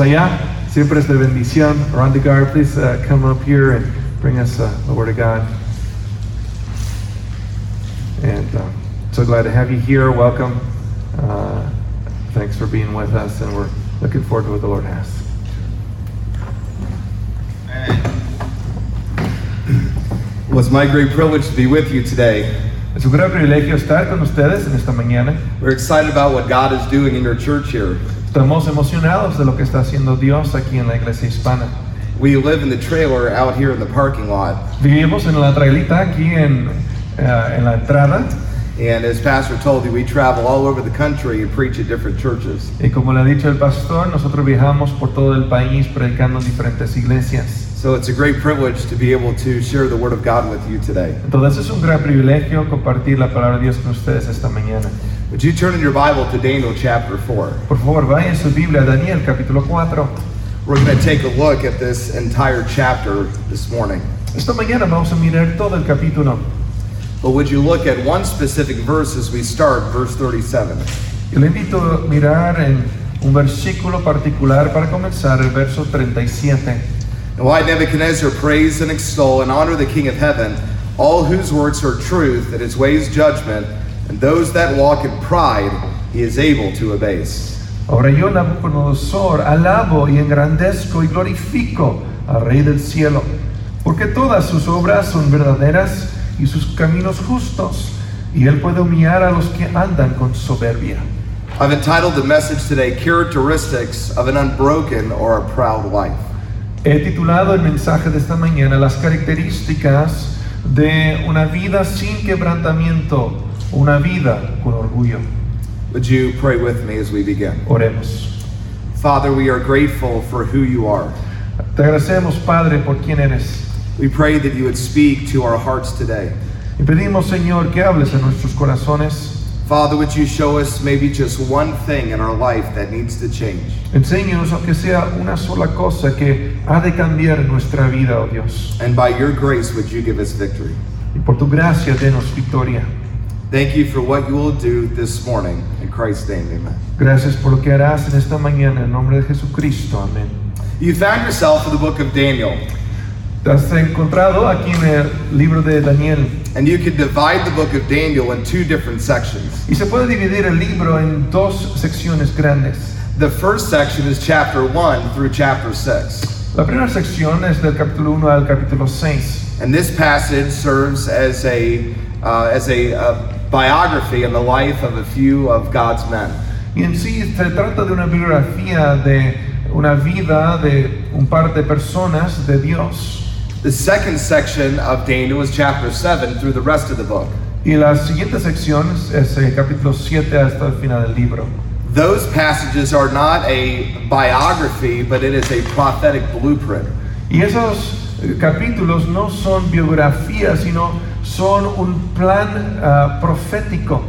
allá. Siempre es de bendición. Ron DeGar, please uh, come up here and bring us uh, the Word of God. And uh, so glad to have you here. Welcome. Uh, thanks for being with us, and we're looking forward to what the Lord has. Well, it's my great privilege to be with you today. Es un gran privilegio estar con ustedes en esta mañana. We're excited about what God is doing in your church here. Estamos emocionados de lo que está haciendo Dios aquí en la iglesia hispana. We live in the trailer out here in the parking lot. Vivimos en la trailita aquí en, eh, en la entrada. And as Pastor told you, we travel all over the country and preach at different churches. Y como le ha dicho el pastor, nosotros viajamos por todo el país predicando en diferentes iglesias. So it's a great privilege to be able to share the Word of God with you today. Entonces es un gran privilegio compartir la palabra de Dios con ustedes esta mañana. Would you turn in your Bible to Daniel chapter 4? Por favor, vaya en su Biblia a Daniel capítulo 4. We're going to take a look at this entire chapter this morning. Esta mañana vamos a mirar todo el capítulo. But would you look at one specific verse as we start, verse 37? Yo le invito a mirar en un versículo particular para comenzar, el verso 37. And why Nebuchadnezzar praise and extol and honor the King of heaven, all whose works are truth, and his ways judgment, and those that walk in pride he is able to abase. Ahora yo, Nabucodonosor, alabo y engrandezco y glorifico al Rey del cielo, porque todas sus obras son verdaderas y sus caminos justos, y él puede humillar a los que andan con soberbia. I've entitled the message today, Characteristics of an Unbroken or a Proud Life. He titulado el mensaje de esta mañana las características de una vida sin quebrantamiento, una vida con orgullo. Would you pray with me as we begin? Oremos. Father, we are grateful for who you are. Te agradecemos, Padre, por quien eres. We pray that you would speak to our hearts today. Y pedimos, Señor, que hables en nuestros corazones. Father, would you show us maybe just one thing in our life that needs to change? Enséñanos, aunque sea una sola cosa que ha de cambiar en nuestra vida, oh Dios. And by your grace, would you give us victory? Y por tu gracia, denos victoria. Thank you for what you will do this morning. In Christ's name, amen. Gracias por lo que harás en esta mañana, en nombre de Jesucristo. Amén. You found yourself in the book of Daniel, Te has encontrado aquí en el libro de Daniel. and you can divide the book of Daniel in two different sections. Y se puede dividir el libro en dos secciones grandes. The first section is chapter 1 through chapter 6. La primera sección es del capítulo 1 al capítulo 6. And this passage serves as a, uh, as a uh, biography and the life of a few of God's men. Y en sí se trata de una biografía de una vida de un par de personas de Dios. The second section of Daniel is chapter 7 through the rest of the book. Y la siguiente sección es el capítulo 7 hasta el final del libro. Those passages are not a biography, but it is a prophetic blueprint. Y esos capítulos no son biografías, sino son un plan ah, profético.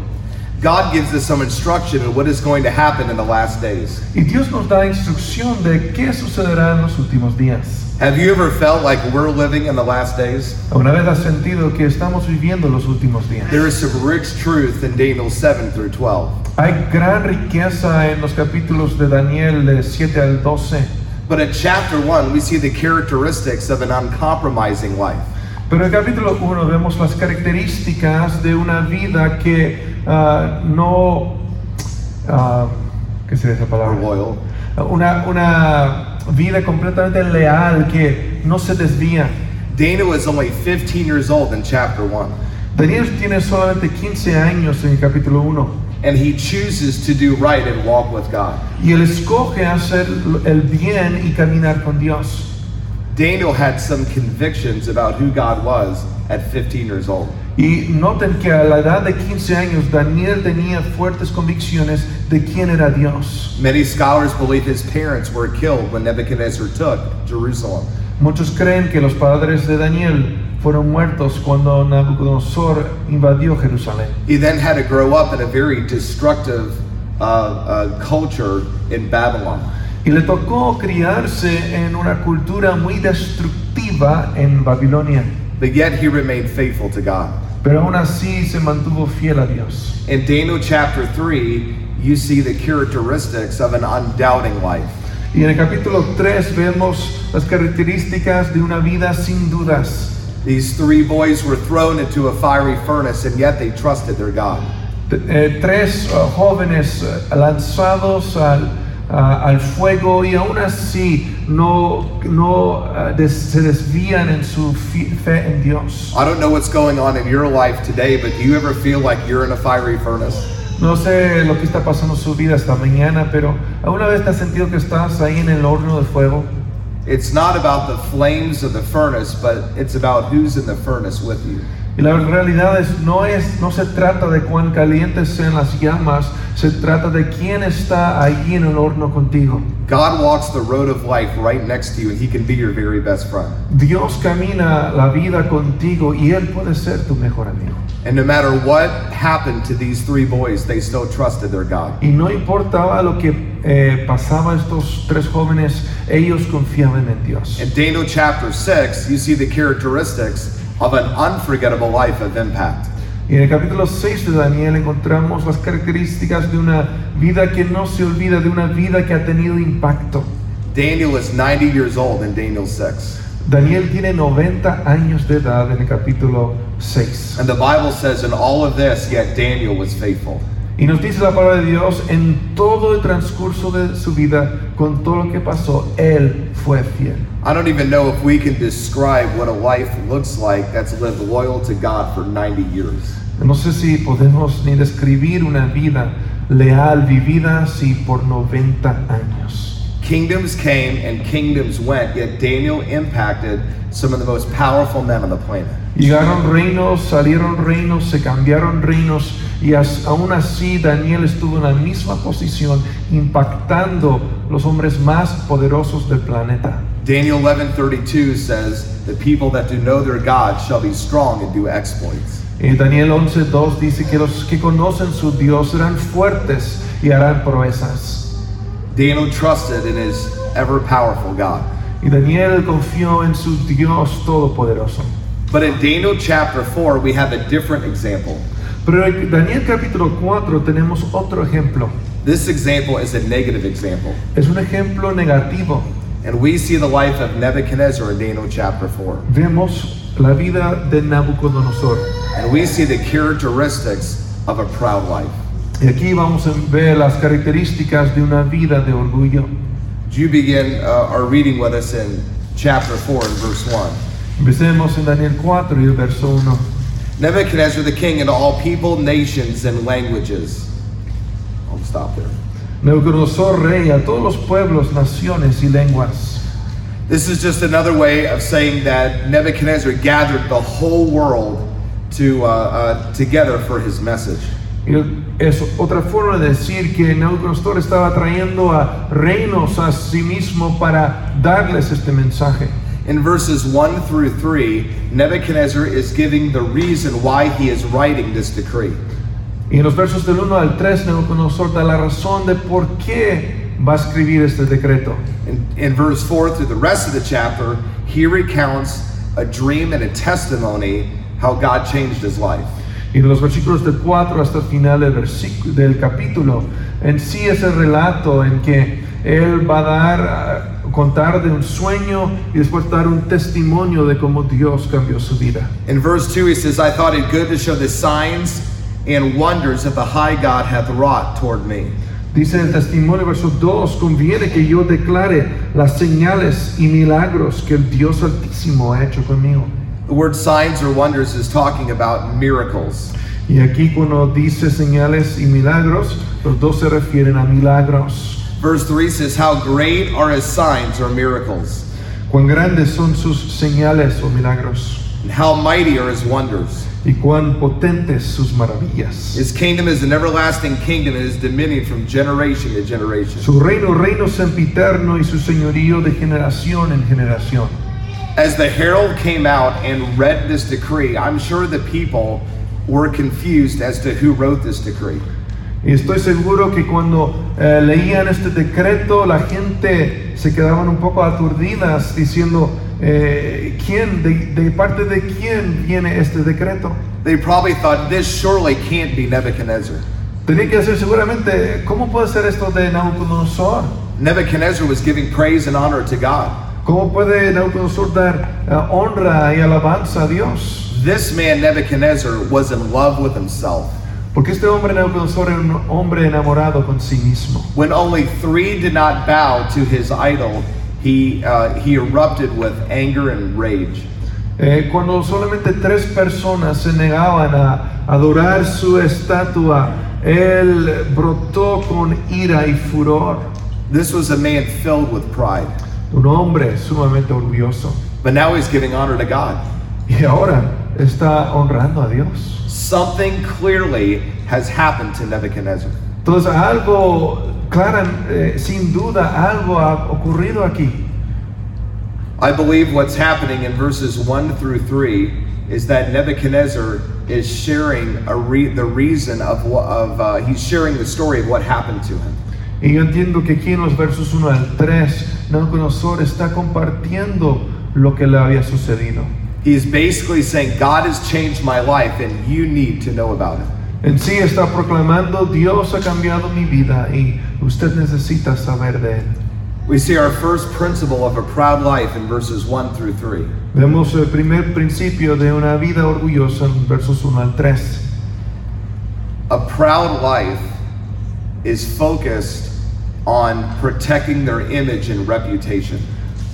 God gives us some instruction on what is going to happen in the last days. Y Dios nos da instrucción de qué sucederá en los últimos días. Have you ever felt like we're living in the last days? ¿Alguna vez has sentido que estamos viviendo los últimos días? There is some rich truth in Daniel 7 through 12. Hay gran riqueza en los capítulos de Daniel de 7 al 12. But in chapter 1, we see the characteristics of an uncompromising life. Pero en el capítulo 1 vemos las características de una vida que ah, no... ah, ¿Qué sería esa palabra? loyal. Una, una vida completamente leal que no se desvía. Daniel is only 15 years old in chapter 1, Daniel tiene solamente 15 años en el capítulo 1 and he chooses to do right and walk with God. y él escoge hacer el bien y caminar con Dios. Daniel had some convictions about who God was at 15 years old. Y noten que a la edad de 15 años Daniel tenía fuertes convicciones de quién era Dios. Many scholars believe his parents were killed when Nebuchadnezzar took Jerusalem. Muchos creen que los padres de Daniel fueron muertos cuando Nabucodonosor invadió Jerusalén. He then had to grow up in a very destructive uh, uh, culture in Babylon. Y le tocó criarse en una cultura muy destructiva en Babilonia. But yet he remained faithful to God. Pero aún así se mantuvo fiel a Dios. In Daniel chapter 3, you see the characteristics of an undoubting life. Y en el capítulo 3 vemos las características de una vida sin dudas. These three boys were thrown into a fiery furnace, and yet they trusted their God. Eh, tres uh, jóvenes uh, lanzados al, al fuego y aún así no, no uh, des- se desvían en su fe en Dios. I don't know what's going on in your life today, but do you ever feel like you're in a fiery furnace? No sé lo que está pasando en su vida esta mañana, pero ¿alguna vez te has sentido que estás ahí en el horno de fuego? It's not about the flames of the furnace, but it's about who's in the furnace with you. Y la realidad es no, es, no se trata de cuán calientes sean las llamas, se trata de quién está allí en el horno contigo. God walks the road of life right next to you, and He can be your very best friend. Dios camina la vida contigo y Él puede ser tu mejor amigo. And no matter what happened to these three boys, they still trusted their God. Y no importaba lo que eh, pasaba a estos tres jóvenes, ellos confiaban en Dios. In Daniel chapter 6, you see the characteristics of an unforgettable life of impact. Y en el capítulo 6 de Daniel encontramos las características de una vida que no se olvida, de una vida que ha tenido impacto. Daniel is 90 years old in Daniel 6. Daniel tiene 90 años de edad en el capítulo 6. And the Bible says, in all of this, yet Daniel was faithful. Y nos dice la palabra de Dios, en todo el transcurso de su vida, con todo lo que pasó, Él fue fiel. I don't even know if we can describe what a life looks like that's lived loyal to God for 90 years. No sé si podemos ni describir una vida leal vivida así por 90 años. Kingdoms came and kingdoms went, yet Daniel impacted some of the most powerful men on the planet. Llegaron reinos, salieron reinos, se cambiaron reinos y as- aún así Daniel estuvo en la misma posición impactando los hombres más poderosos del planeta. Daniel 11:32 says, "The people that do know their God shall be strong and do exploits." Eh, Daniel 11.2 dice que los que conocen su Dios serán fuertes y harán proezas. Daniel trusted in his ever powerful God. Y Daniel confió en su Dios todopoderoso. But in Daniel chapter 4, we have a different example. Pero en Daniel capítulo 4 tenemos otro ejemplo. This example is a negative example. Es un ejemplo negativo. And we see the life of Nebuchadnezzar in Daniel chapter 4. Vemos la vida de Nabucodonosor. And we see the characteristics of a proud life. Y aquí vamos a ver las características de una vida de orgullo. You begin uh, our reading with us in chapter 4 and verse 1? Empecemos en Daniel 4 y el verso 1. Nebuchadnezzar the king and all people, nations, and languages. I'll stop there. Nabucodonosor rey a todos los pueblos, naciones y lenguas. This is just another way of saying that Nebuchadnezzar gathered the whole world to, uh, uh, together for his message. Es otra forma de decir que Nabucodonosor estaba trayendo a reinos a sí mismo para darles este mensaje. In verses 1 through 3, Nebuchadnezzar is giving the reason why he is writing this decree. Y en los versos del 1 al 3, Nabucodonosor da la razón de por qué va a escribir este decreto. In, in verse 4 through the rest of the chapter, he recounts a dream and a testimony how God changed his life. Y en los versículos del 4 hasta el final del, versículo, del capítulo, en sí es el relato en que él va a dar, a contar de un sueño y después dar un testimonio de cómo Dios cambió su vida. In verse 2, he says, I thought it good to show the signs and wonders that the high God hath wrought toward me. Dice el testimonio, verso 2, conviene que yo declare las señales y milagros que el Dios Altísimo ha hecho conmigo. The word signs or wonders is talking about miracles. Y aquí cuando dice señales y milagros, los dos se refieren a milagros. Verse 3 says, How great are his signs or miracles, Cuán grandes son sus señales o milagros. and how mighty are his wonders. Y cuán potentes sus maravillas. His kingdom is an everlasting kingdom, and his dominion from generation to generation. Su reino, reino sempiterno y su señorío de generación en generación. As the herald came out and read this decree, I'm sure the people were confused as to who wrote this decree. Y estoy seguro que cuando eh, leían este decreto, la gente se quedaban un poco aturdidas diciendo, eh, ¿quién, de, de parte de quién viene este decreto? They probably thought this surely can't be Nebuchadnezzar. Tenía que ser seguramente, ¿cómo puede ser esto de Nabucodonosor? Nebuchadnezzar was giving praise and honor to God. ¿Cómo puede Nabucodonosor dar eh, honra y alabanza a Dios? This man, Nebuchadnezzar, was in love with himself. Porque este hombre Nabucodonosor era un hombre enamorado con sí mismo. When only three did not bow to his idol, he, uh, he erupted with anger and rage. Eh, cuando solamente tres personas se negaban a adorar su estatua, él brotó con ira y furor. This was a man filled with pride. Un hombre sumamente orgulloso. But now he's giving honor to God. Y ahora está honrando a Dios. Something clearly has happened to Nebuchadnezzar. Entonces algo, clara, eh, sin duda, algo ha ocurrido aquí. I believe what's happening in verses 1 through 3 is that Nebuchadnezzar is sharing a re- the reason of what of uh, he's sharing the story of what happened to him. Y yo entiendo que aquí en los versos 1 al 3, Nabucodonosor está compartiendo lo que le había sucedido. He's basically saying, God has changed my life and you need to know about it. En sí está proclamando, Dios ha cambiado mi vida y usted necesita saber de él. We see our first principle of a proud life in verses 1 through 3. Vemos el primer principio de una vida orgullosa en versos 1 al 3. A proud life is focused on protecting their image and reputation.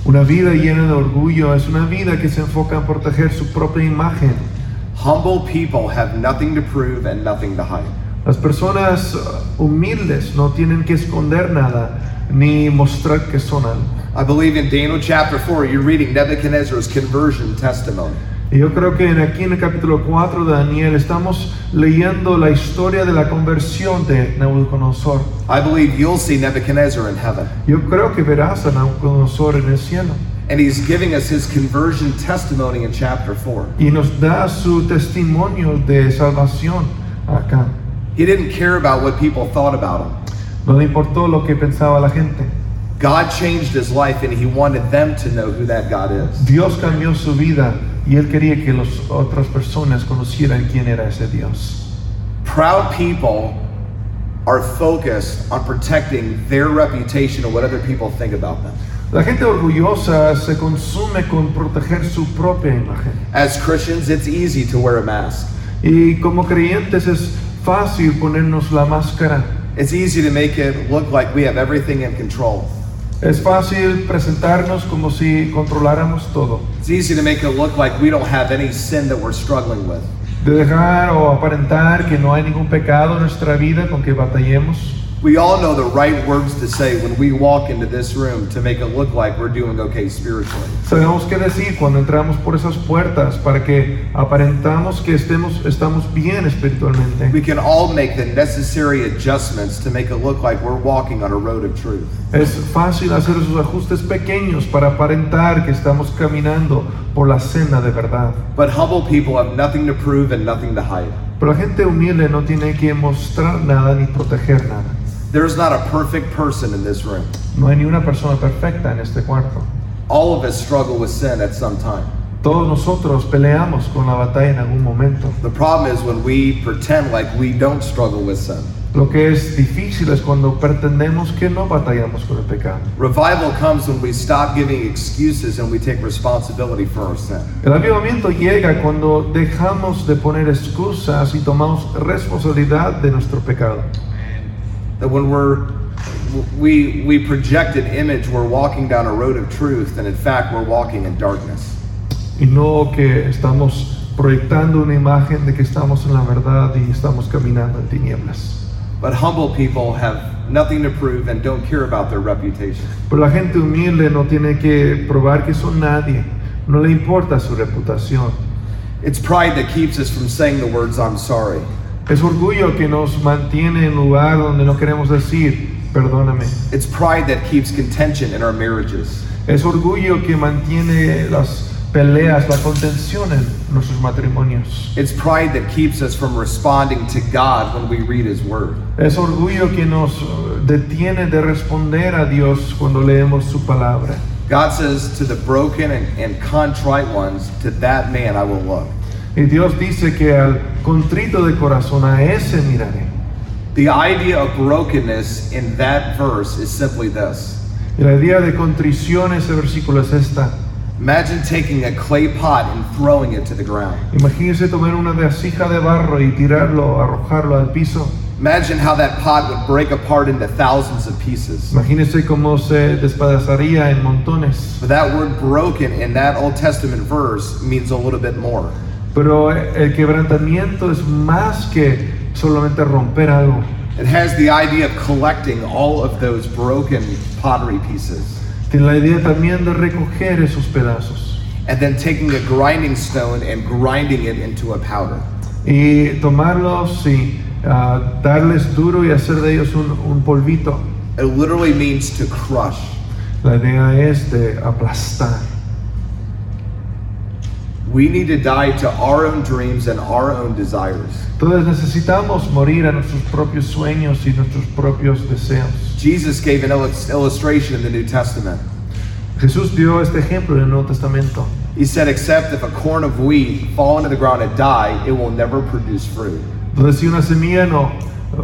Una vida llena de orgullo es una vida que se enfoca en proteger su propia imagen. Humble people have nothing to prove and nothing to hide. Las personas humildes no tienen que esconder nada ni mostrar que son algo. I believe in Daniel chapter 4, you're reading Nebuchadnezzar's conversion testimony. Y yo creo que en- aquí en el capítulo 4 de Daniel estamos leyendo la historia de la conversión de Nabucodonosor. I believe you'll see Nebuchadnezzar in heaven. Yo creo que verás a Nabucodonosor en el cielo. And he's giving us his conversion testimony in chapter 4. Y nos da su testimonio de salvación acá. He didn't care about what people thought about him. No le importó lo que pensaba la gente. God changed his life and he wanted them to know who that God is. Dios cambió su vida y él quería que las otras personas conocieran quién era ese Dios. Proud people are focused on protecting their reputation and what other people think about them. La gente orgullosa se consume con proteger su propia imagen. As Christians, it's easy to wear a mask. Y como creyentes es fácil ponernos la máscara. It's easy to make it look like we have everything in control. Es fácil presentarnos como si controláramos todo. It's easy to make it look like we don't have any sin that we're struggling with. De dejar o aparentar que no hay ningún pecado en nuestra vida con que batallemos. We all know the right words to say when we walk into this room to make it look like we're doing okay spiritually. Sabemos qué decir cuando entramos por esas puertas para que aparentamos que estemos, estamos bien espiritualmente. We can all make the necessary adjustments to make it look like we're walking on a road of truth. Es fácil hacer esos ajustes pequeños para aparentar que estamos caminando por la senda de verdad. But humble people have nothing to prove and nothing to hide. Pero la gente humilde no tiene que mostrar nada ni proteger nada. There's not a perfect person in this room. No hay ni una persona perfecta en este cuarto. All of us struggle with sin at some time. Todos nosotros peleamos con la batalla en algún momento. The problem is when we pretend like we don't struggle with sin. Lo que es difícil es cuando pretendemos que no batallamos con el pecado. Revival comes when we stop giving excuses and we take responsibility for our sin. El avivamiento llega cuando dejamos de poner excusas y tomamos responsabilidad de nuestro pecado. That when we're we we project an image we're walking down a road of truth and in fact we're walking in darkness. Y no que estamos proyectando una imagen de que estamos en la verdad y estamos caminando en tinieblas. But humble people have nothing to prove and don't care about their reputation. Pero la gente humilde no tiene que probar que son nadie. No le importa su reputación. It's pride that keeps us from saying the words I'm sorry. Es orgullo que nos mantiene en lugar donde no queremos decir, perdóname. It's pride that keeps contention in our marriages. Es orgullo que mantiene las peleas, la contención en nuestros matrimonios. It's pride that keeps us from responding to God when we read His Word. Es orgullo que nos eh, detiene de responder a Dios cuando leemos su palabra. God says, To the broken and, and contrite ones, to that man I will look. Y Dios dice que al contrito de corazón a ese miraré. The idea of brokenness in that verse is simply this. Y la idea de contrición en ese versículo es esta. Imagine taking a clay pot and throwing it to the ground. Imagínense tomar una vasija de barro y tirarlo, arrojarlo al piso. Imagine how that pot would break apart into thousands of pieces. Imagínense cómo se despedazaría en montones. But that word broken in that Old Testament verse means a little bit more. Pero el quebrantamiento es más que solamente romper algo. It has the idea of collecting all of those broken pottery pieces Tiene la idea también de recoger esos pedazos and then taking a grinding stone and grinding it into a powder. y tomarlos y ah, darles duro y hacer de ellos un, un polvito. It literally means to crush. La idea es de aplastar. We need to die to our own dreams and our own desires. Entonces necesitamos morir a nuestros propios sueños y nuestros propios deseos. Jesus gave an illustration in the New Testament. Jesús dio este ejemplo en el Nuevo Testamento. He said, Except if a corn of wheat fall into the ground and die, it will never produce fruit. Entonces si una semilla no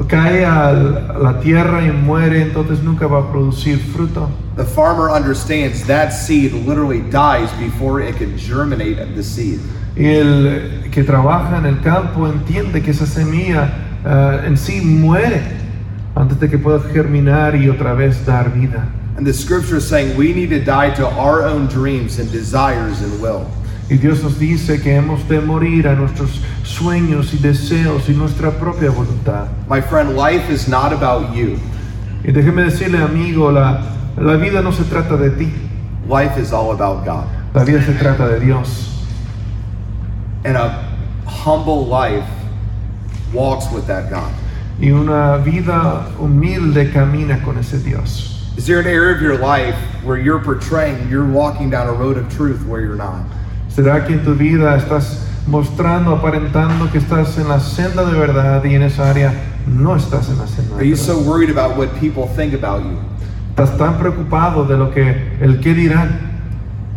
cae a la tierra y muere, entonces nunca va a producir fruto. The farmer understands that seed literally dies before it can germinate the seed. El que trabaja en el campo entiende que esa semilla ah, en sí muere antes de que pueda germinar y otra vez dar vida. And the scripture is saying we need to die to our own dreams and desires and will. Y Dios nos dice que hemos de morir a nuestros sueños y deseos y nuestra propia voluntad. My friend, life is not about you, Y déjeme decirle, amigo, la, la vida no se trata de ti, life is all about God. la vida se trata de Dios. And a humble life walks with that God. Y una vida humilde camina con ese Dios. Is there an area of your life where you're portraying you're walking down a road of truth where you're not? ¿Será que en tu vida estás mostrando, aparentando que estás en la senda de verdad y en esa área no estás en la senda Are de you verdad? so worried about what people think about you? Estás tan preocupado de lo que el qué dirán.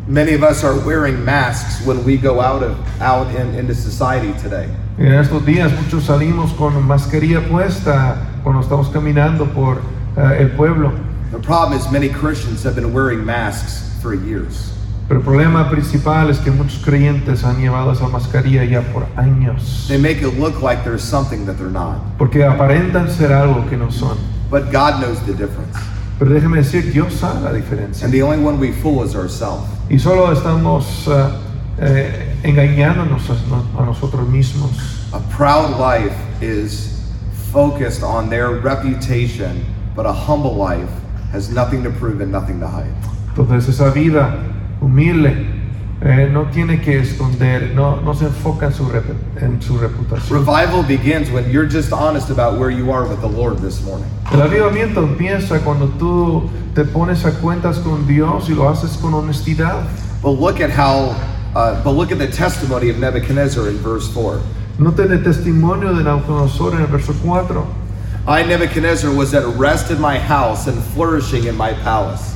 Many of us are wearing masks when we go out of out in, into society today. En estos días muchos salimos con mascarilla puesta cuando estamos caminando por eh, el pueblo. The problem is many Christians have been wearing masks for years. Pero el problema principal es que muchos creyentes han llevado esa mascarilla ya por años. They make it look like there's something that they're not. Porque aparentan ser algo que no son. But God knows the difference. Pero déjeme decir, Dios sabe la diferencia. And the only one we fool is ourselves. Y solo estamos ah, eh, engañándonos a, a nosotros mismos. A proud life is focused on their reputation, but a humble life has nothing to prove and nothing to hide. Entonces esa vida humilde eh, no tiene que esconder, no, no se enfoca en su, rep- en su reputación. Revival begins when you're just honest about where you are with the Lord this morning. El avivamiento empieza cuando tú te pones a cuentas con Dios y lo haces con honestidad. But look at how, uh, but look at the testimony of Nebuchadnezzar in verse 4. Noten el testimonio de Nabucodonosor en el verso 4. I, Nebuchadnezzar, was at rest in my house and flourishing in my palace.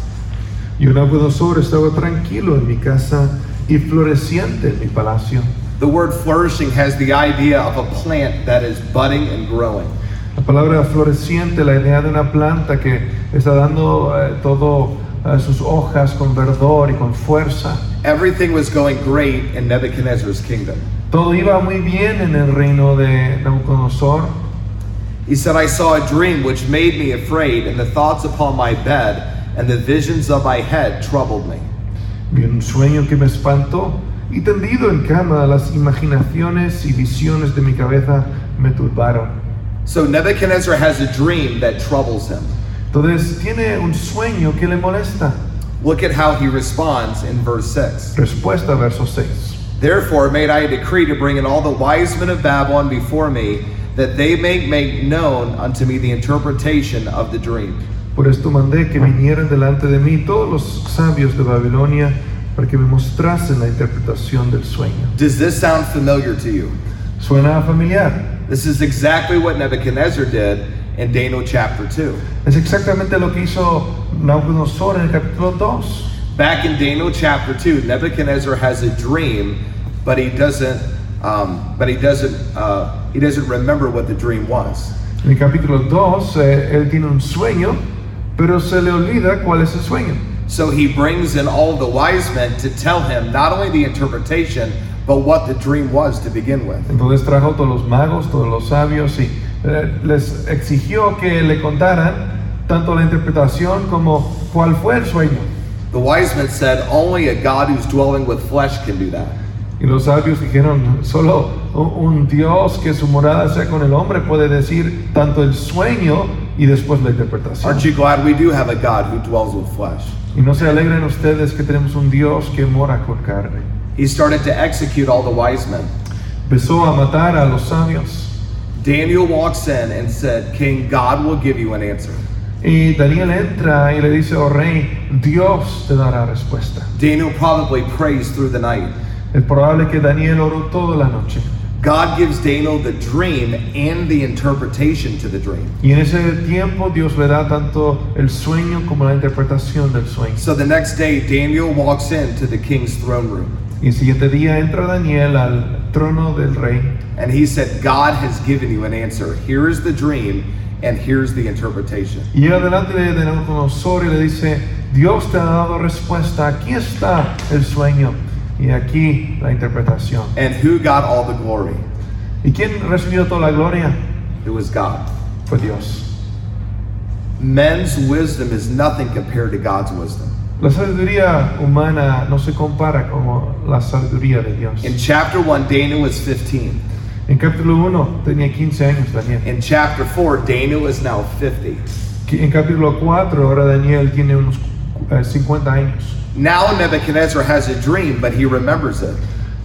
Yo Nabucodonosor estaba tranquilo en mi casa y floreciente en mi palacio. The word flourishing has the idea of a plant that is budding and growing. La palabra floreciente, la idea de una planta que está dando eh, todo eh, sus hojas con verdor y con fuerza. Everything was going great in Nebuchadnezzar's kingdom. Todo iba muy bien en el reino de Nabucodonosor. He said, I saw a dream which made me afraid, and the thoughts upon my bed and the visions of my head troubled me. Vi un sueño que me espantó y tendido en cama las imaginaciones y visiones de mi cabeza me turbaron. So Nebuchadnezzar has a dream that troubles him. Entonces tiene un sueño que le molesta. Look at how he responds in verse 6. Respuesta, verso 6. Therefore made I a decree to bring in all the wise men of Babylon before me, that they may make known unto me the interpretation of the dream. Por esto mandé que vinieran delante de mí todos los sabios de Babilonia para que me mostrasen la interpretación del sueño. Does this sound familiar to you? ¿Suena familiar? This is exactly what Nebuchadnezzar did in Daniel chapter 2. Es exactamente lo que hizo Nabucodonosor en el capítulo 2. Back in Daniel chapter 2, Nebuchadnezzar has a dream, but he doesn't um, but he doesn't uh, he doesn't remember what the dream was. En el capítulo 2, eh, él tiene un sueño, pero se le olvida cuál es el sueño. So he brings in all the wise men to tell him not only the interpretation, but what the dream was to begin with. Entonces trajo todos los magos, todos los sabios y eh, les exigió que le contaran tanto la interpretación como cuál fue el sueño. The wise men said, Only a God who's dwelling with flesh can do that. Y los sabios dijeron, solo un Dios que su morada sea con el hombre puede decir tanto el sueño y después la interpretación. Aren't you glad we do have a God who dwells with flesh? Y no se alegren ustedes que tenemos un Dios que mora con carne. He started to execute all the wise men. Empezó a matar a los sabios. Daniel walks in and said, King, God will give you an answer. Y Daniel entra y le dice, oh rey, Dios te dará respuesta. Daniel probably prays through the night. Es probable que Daniel oró toda la noche. God gives Daniel the dream and the interpretation to the dream. Y en ese tiempo Dios le da tanto el sueño como la interpretación del sueño. So the next day, Daniel walks into the king's throne room. Y el siguiente día entra Daniel al trono del rey And he said, God has given you an answer. Here is the dream, and here's the interpretation. y llega delante de Nabucodonosor y le dice, Dios te ha dado respuesta, aquí está el sueño y aquí la interpretación. And who got all the glory? ¿Y quién recibió toda la gloria? It was God. Fue Dios. Men's wisdom is nothing compared to God's wisdom. La sabiduría humana no se compara con la sabiduría de Dios. In chapter 1, Daniel was 15. En capítulo 1 tenía 15 años Daniel. In chapter 4, Daniel is now 50. En capítulo 4 ahora Daniel tiene unos eh, 50 años. Now Nebuchadnezzar has a dream, but he remembers it.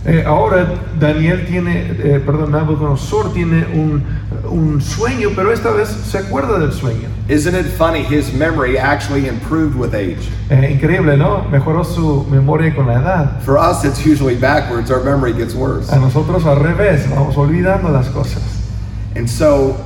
Eh, ahora Daniel tiene, eh, perdón, Nabucodonosor tiene un, un sueño, pero esta vez se acuerda del sueño. Isn't it funny? His memory actually improved with age. Eh, increíble, ¿no? Mejoró su memoria con la edad. For us, it's usually backwards. Our memory gets worse. A nosotros al revés, vamos olvidando las cosas. And so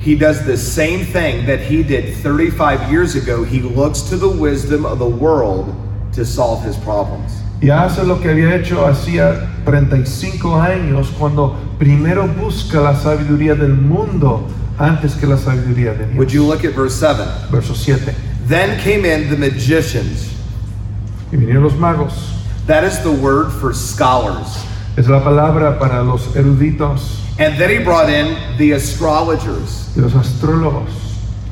he does the same thing that he did 35 years ago. He looks to the wisdom of the world to solve his problems. Y hace lo que había hecho hacía 35 años cuando primero busca la sabiduría del mundo antes que la sabiduría de Dios. Would you look at verse 7? Verso 7. Then came in the magicians. Y vinieron los magos. That is the word for scholars. Es la palabra para los eruditos And then he brought in the astrologers. y los astrólogos.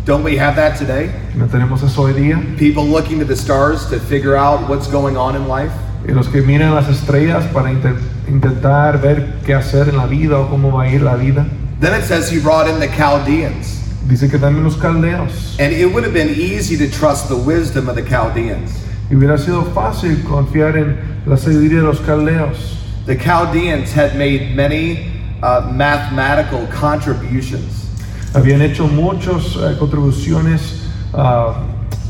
Don't we have that today? ¿No tenemos eso hoy día? People looking to the stars to figure out what's going on in life. Y los que miran las estrellas para inte- intentar ver qué hacer en la vida o cómo va a ir la vida. Then it says he brought in the Chaldeans. Dice que también los caldeos. And it would have been easy to trust the wisdom of the Chaldeans. Y hubiera sido fácil confiar en la sabiduría de los caldeos. The Chaldeans had made many uh, mathematical contributions. Habían hecho muchas eh, contribuciones ah,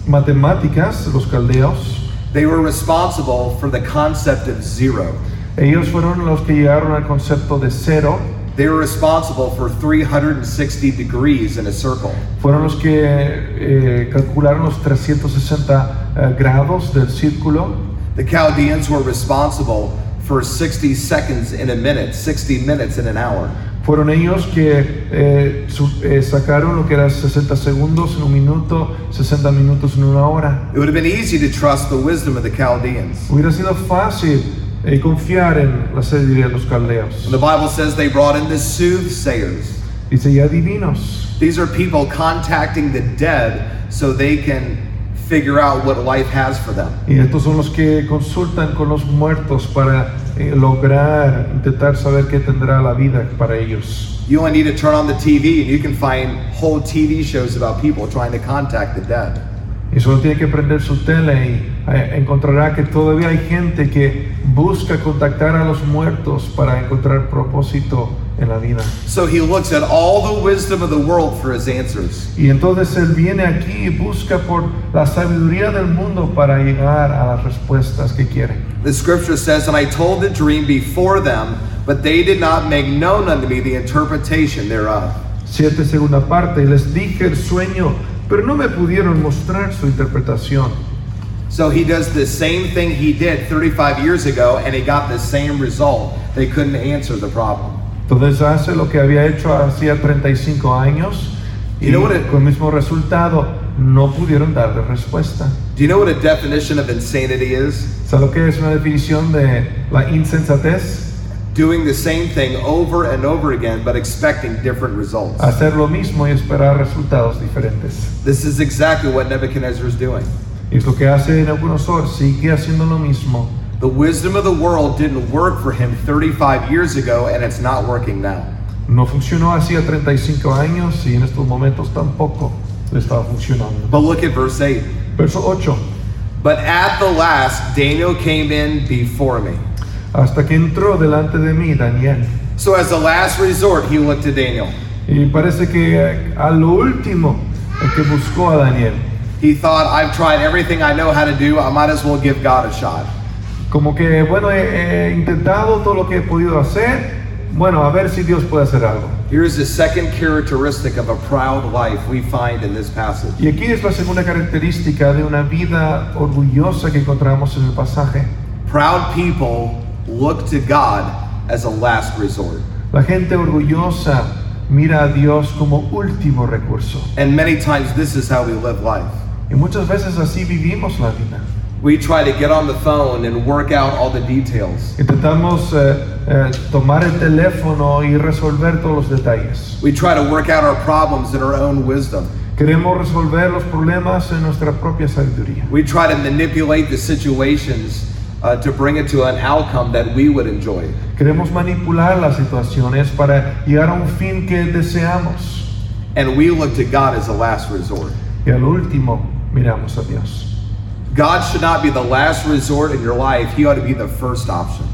matemáticas, los caldeos. They were responsible for the concept of zero. Ellos fueron los que llegaron al concepto de cero. They were responsible for 360 degrees in a circle. Fueron los que eh, calcularon los 360 eh, grados del círculo. The Chaldeans were responsible for 60 seconds in a minute, 60 minutes in an hour. Fueron ellos que eh, su- eh, sacaron lo que era 60 segundos en un minuto, 60 minutos en una hora. It would have been easy to trust the wisdom of the Chaldeans. Hubiera sido fácil eh, confiar en la sabiduría de los caldeos. The Bible says they brought in the soothsayers. Dice, y adivinos. These are people contacting the dead so they can figure out what life has for them. Y estos son los que consultan con los muertos para eh, lograr, intentar saber qué tendrá la vida para ellos. You only need to turn on the TV and you can find whole TV shows about people trying to contact the dead. Y solo tiene que prender su tele y eh, encontrará que todavía hay gente que busca contactar a los muertos para encontrar propósito en la vida. So he looks at all the wisdom of the world for his answers. Y entonces él viene aquí y busca por la sabiduría del mundo para llegar a las respuestas que quiere. The scripture says, And I told the dream before them, but they did not make known unto me the interpretation thereof. Siete segunda parte, y les dije el sueño, pero no me pudieron mostrar su interpretación. So he does the same thing he did 35 years ago, and he got the same result. They couldn't answer the problem. Entonces hace lo que había hecho hacía 35 años You know con el mismo resultado no pudieron darle respuesta. Do you know what a definition of insanity is? ¿Sabes lo que es una definición de la insensatez? Doing the same thing over and over again, but expecting different results. Hacer lo mismo y esperar resultados diferentes. This is exactly what Nebuchadnezzar is doing. Es lo que hace Nabucodonosor, sigue haciendo lo mismo. The wisdom of the world didn't work for him 35 years ago, and it's not working now. No funcionó hacía 35 años y en estos momentos tampoco le estaba funcionando. But look at verse 8. Verso 8. But at the last, Daniel came in before me. Hasta que entró delante de mí Daniel. So, as a last resort, he looked to Daniel. Y parece que eh, a lo último el que buscó a Daniel. He thought, I've tried everything I know how to do, I might as well give God a shot. Como que, bueno, he, he intentado todo lo que he podido hacer. Bueno, a ver si Dios puede hacer algo. Here's the second characteristic of a proud life we find in this passage. Y aquí es la segunda característica de una vida orgullosa que encontramos en el pasaje. Proud people look to God as a last resort. La gente orgullosa mira a Dios como último recurso. And many times, this is how we live life. Y muchas veces así vivimos la vida. We try to get on the phone and work out all the details. Intentamos eh, eh, tomar el teléfono y resolver todos los detalles. We try to work out our problems in our own wisdom. Queremos resolver los problemas en nuestra propia sabiduría. We try to manipulate the situations uh, to bring it to an outcome that we would enjoy. Queremos manipular las situaciones para llegar a un fin que deseamos. And we look to God as a last resort. Y al último, miramos a Dios. God should not be the last resort in your life, He ought to be the first option.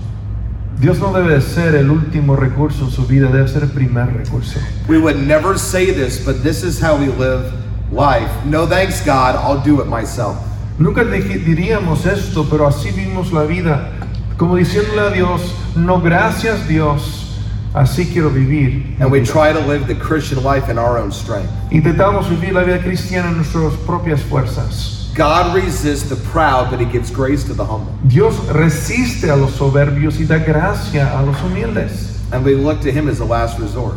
Dios no debe ser el último recurso en su vida, debe ser el primer recurso. We would never say this, but this is how we live life. No thanks, God, I'll do it myself. Nunca diríamos esto, pero así vivimos la vida, como diciéndole a Dios, no gracias Dios, así quiero vivir. And we try to live the Christian life in our own strength. Intentamos vivir la vida cristiana en nuestras propias fuerzas. God resists the proud, but He gives grace to the humble. Dios resiste a los soberbios y da gracia a los humildes. And we look to Him as a last resort.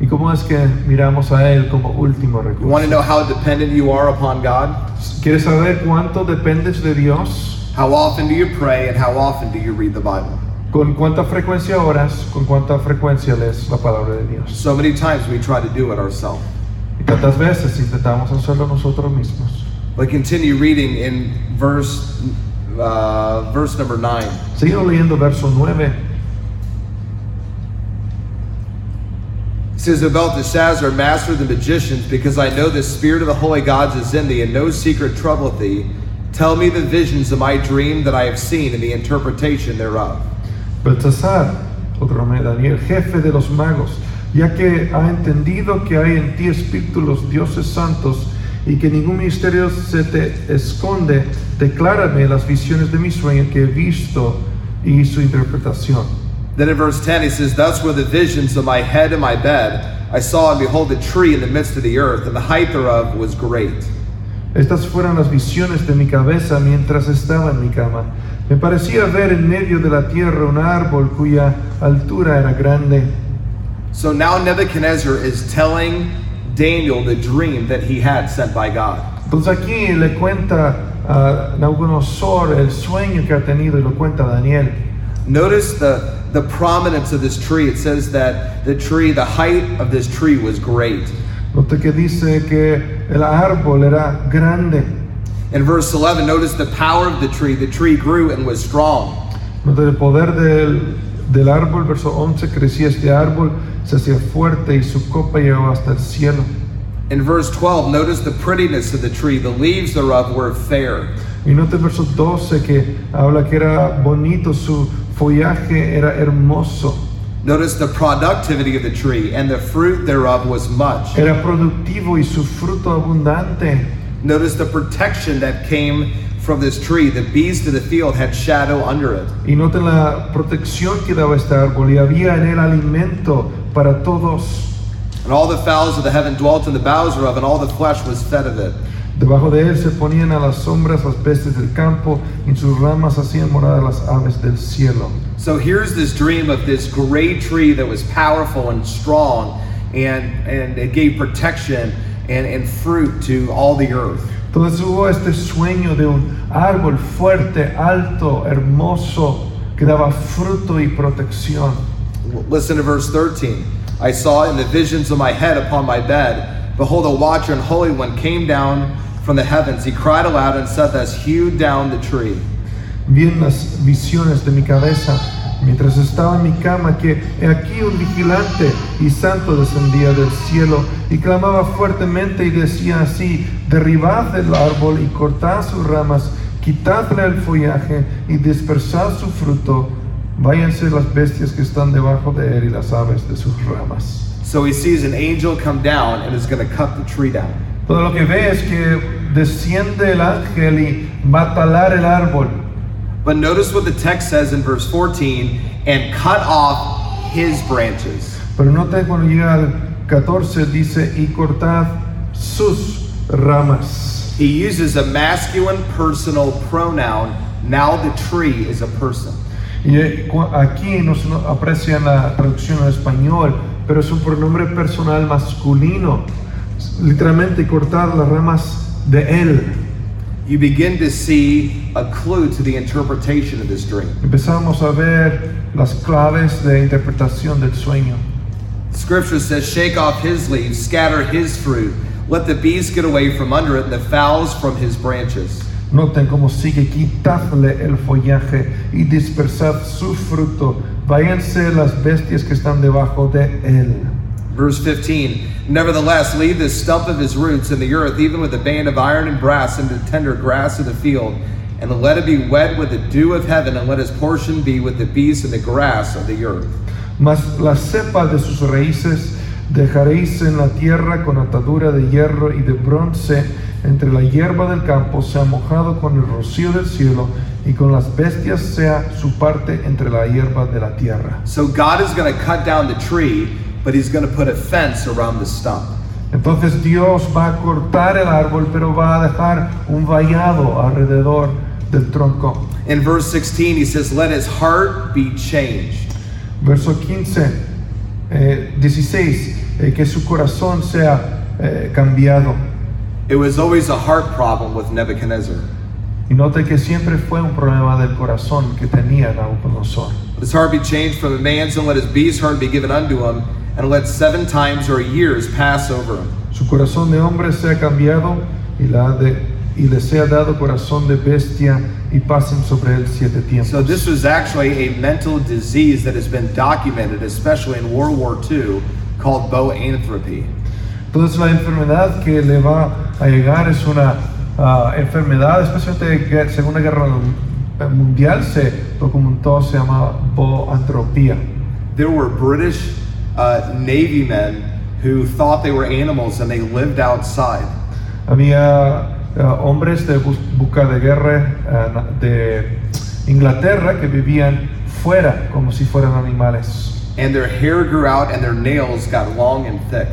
¿Y cómo es que miramos a Él como último You want to know how dependent you are upon God? ¿Quieres saber cuánto dependes de Dios? How often do you pray and how often do you read the Bible? ¿Con cuánta frecuencia oras? ¿Con cuánta frecuencia lees la palabra de Dios? So many times we try to do it ourselves. Y tantas veces intentamos hacerlo nosotros mismos. But continue reading in verse uh, verse number nine. Seguimos leyendo verso 9. It says, O Belteshazzar, master of the magicians, because I know the spirit of the holy gods is in thee, and no secret troubleth thee. Tell me the visions of my dream that I have seen, and the interpretation thereof. Belsasar, otro nombre Daniel, jefe de los magos, ya que ha entendido que hay en ti espíritu los dioses santos y que ningún misterio se te esconde, declárame las visiones de mi sueño que he visto y su interpretación. Then in verse 10, he says, Thus were the visions of my head and my bed. I saw and behold a tree in the midst of the earth, and the height thereof was great. Estas fueron las visiones de mi cabeza mientras estaba en mi cama. Me parecía ver en medio de la tierra un árbol cuya altura era grande. So now Nebuchadnezzar is telling Daniel the dream that he had sent by God. Entonces aquí le cuenta ah, a Nabucodonosor el sueño que ha tenido y lo cuenta Daniel. Notice the, the prominence of this tree. It says that the tree, the height of this tree was great. Note que dice que el árbol era grande. In verse 11, notice the power of the tree. The tree grew and was strong. Note el poder del, del árbol, verso 11, crecía este árbol, se hacía fuerte y su copa llegaba hasta el cielo. In verse 12, notice the prettiness of the tree. The leaves thereof were fair. Y note el verso 12 que habla que era bonito, su follaje era hermoso, Notice the productivity of the tree, and the fruit thereof was much. era productivo y su fruto abundante. Notice the protection that came from this tree. The beasts of the field had shadow under it. Y noten la protección que daba este árbol y había en él alimento para todos. And all the fowls of the heaven dwelt in the boughs thereof, and all the flesh was fed of it. Debajo de él se ponían a las sombras las bestias del campo, y en sus ramas hacían morada las aves del cielo. So here's this dream of this great tree that was powerful and strong, and, and it gave protection, and, and fruit to all the earth. Entonces hubo este sueño de un árbol fuerte, alto, hermoso, que daba fruto y protección. Listen to verse 13. I saw in the visions of my head upon my bed, behold, a watcher and holy one came down from the heavens. He cried aloud and said, Thus hew down the tree. Vi en las visiones de mi cabeza, mientras estaba en mi cama, que he aquí un vigilante y santo descendía del cielo y clamaba fuertemente y decía así, derribad el árbol y cortad sus ramas, quitadle el follaje y dispersad su fruto, váyanse las bestias que están debajo de él y las aves de sus ramas. So he sees an angel come down and is going to cut the tree down. Todo lo que ve es que desciende el ángel y va a talar el árbol. But notice what the text says in verse 14 and cut off his branches. Pero note cuando llega al 14 dice y cortad sus ramas. He uses a masculine personal pronoun. Now the tree is a person. Y eh, aquí nos aprecia en la traducción en español, pero es un pronombre personal masculino. Literalmente cortar las ramas de él. You begin to see a clue to the interpretation of this dream. Empezamos a ver las claves de interpretación del sueño. Scripture says, Shake off his leaves, scatter his fruit, let the bees get away from under it, and the fowls from his branches. Noten cómo sigue, quitadle el follaje y dispersad su fruto. Váyanse las bestias que están debajo de él. Verse 15 Nevertheless, leave the stump of his roots in the earth, even with a band of iron and brass, and the tender grass of the field. And let it be wet with the dew of heaven, and let his portion be with the beasts and the grass of the earth. Mas la cepa de sus raíces dejaréis en la tierra con atadura de hierro y de bronce, entre la hierba del campo sea mojado con el rocío del cielo, y con las bestias sea su parte entre la hierba de la tierra. So God is going to cut down the tree, but he's going to put a fence around the stump. Entonces Dios va a cortar el árbol, pero va a dejar un vallado alrededor del tronco. In verse 16, he says, Let his heart be changed. Verso 15, eh, 16, eh, que su corazón sea eh, cambiado. It was always a heart problem with Nebuchadnezzar. Y note que siempre fue un problema del corazón que tenía Nabucodonosor. Let his heart be changed from a man's, and let his beast's heart be given unto him, and let seven times or years pass over him. Su corazón de hombre sea cambiado y, la de, y le sea dado corazón de bestia y pasen sobre él siete tiempos. So this was actually a mental disease that has been documented, especially in World War II, called boanthropy. Entonces la enfermedad que le va a llegar es una ah, enfermedad, especialmente guer- Segunda Guerra Mundial, se documentó, se llama boantropía. There were British uh, Navy men who thought they were animals and they lived outside. Había ah, hombres de bus- buca de guerra na- de Inglaterra que vivían fuera como si fueran animales. And their hair grew out and their nails got long and thick.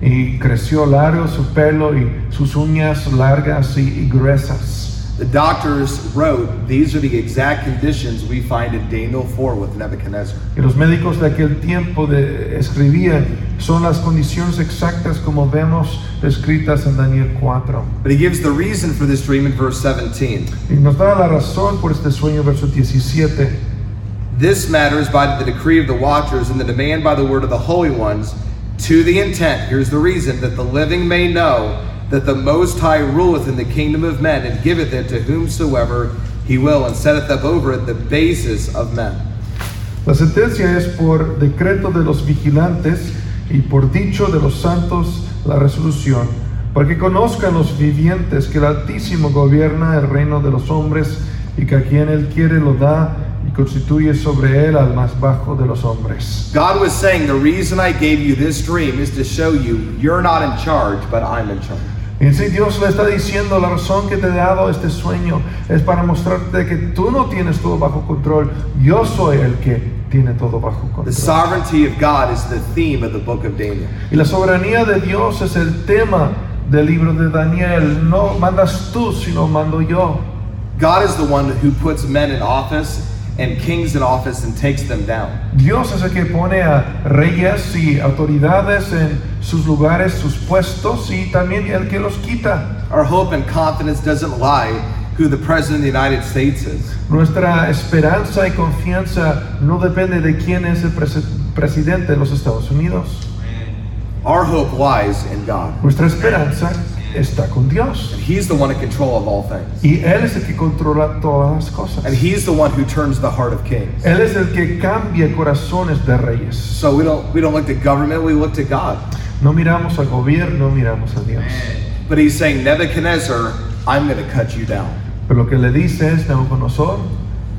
Y creció largo su pelo y sus uñas largas y, y gruesas. The doctors wrote, These are the exact conditions we find in Daniel 4 with Nebuchadnezzar. Y los médicos de aquel tiempo de- escribían, son las condiciones exactas como vemos escritas en Daniel 4. But he gives the reason for this dream in verse 17. Y nos da la razón por este sueño, verso 17. This matters by the decree of the watchers and the demand by the word of the holy ones, to the intent, here's the reason, that the living may know that the Most High ruleth in the kingdom of men and giveth it to whomsoever he will, and setteth up over it the basis of men. La sentencia es por decreto de los vigilantes y por dicho de los santos la resolución, para que conozcan los vivientes que el Altísimo gobierna el reino de los hombres y que a quien él quiere lo da y constituye sobre él al más bajo de los hombres. God was saying, The reason I gave you this dream is to show you you're not in charge, but I'm in charge. Y sí Dios le está diciendo, la razón que te he dado este sueño es para mostrarte que tú no tienes todo bajo control, yo soy el que tiene todo bajo The control. sovereignty of God is the theme of the book of Daniel. Y la soberanía de Dios es el tema del libro de Daniel. No mandas tú, sino mando yo. God is the one who puts men in office and kings in office and takes them down. Dios es el que pone a reyes y autoridades en sus lugares, sus puestos y también el que los quita. Our hope and confidence doesn't lie who the president of the United States is. Nuestra esperanza y confianza no depende de quién es el presidente de los Estados Unidos. Our hope lies in God. Nuestra esperanza está con Dios. And He's the one in control of all things. Y Él es el que controla todas las cosas. And He's the one who turns the heart of kings. Él es el que cambia corazones de reyes. So we don't we don't look to government, we look to God. No miramos al gobierno, miramos a Dios. But he's saying, Nebuchadnezzar, I'm going to cut you down. Pero lo que le dice es, Nabucodonosor,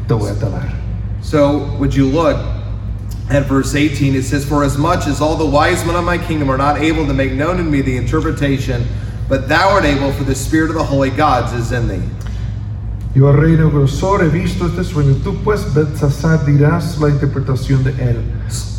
te voy a talar. So would you look at verse 18? It says, For as much as all the wise men of my kingdom are not able to make known to me the interpretation, but thou art able, for the spirit of the holy gods is in thee. Yo, rey Nabucodonosor, he visto este sueño. Tú, pues, Belsasar, dirás la interpretación de él.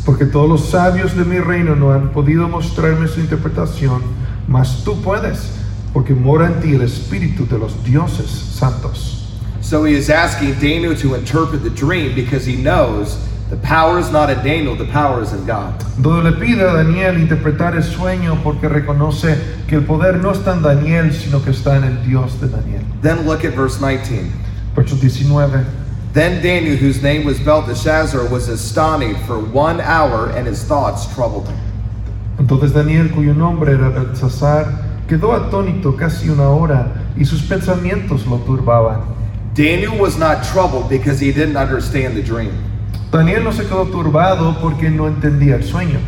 Porque todos los sabios de mi reino no han podido mostrarme su interpretación, mas tú puedes, porque mora en ti el espíritu de los dioses santos. So he is asking Daniel to interpret the dream because he knows the power is not in Daniel, the power is in God. Donde le pide a Daniel interpretar el sueño porque reconoce que el poder no está en Daniel, sino que está en el Dios de Daniel. Then look at verse 19. Verso 19. Then Daniel, whose name was Belteshazzar, was astonished for one hour, and his thoughts troubled him. Entonces Daniel, cuyo nombre era Belsasar, quedó atónito casi una hora y sus pensamientos lo turbaban. Daniel was not troubled because he didn't understand the dream. Daniel no se quedó turbado porque no entendía el sueño.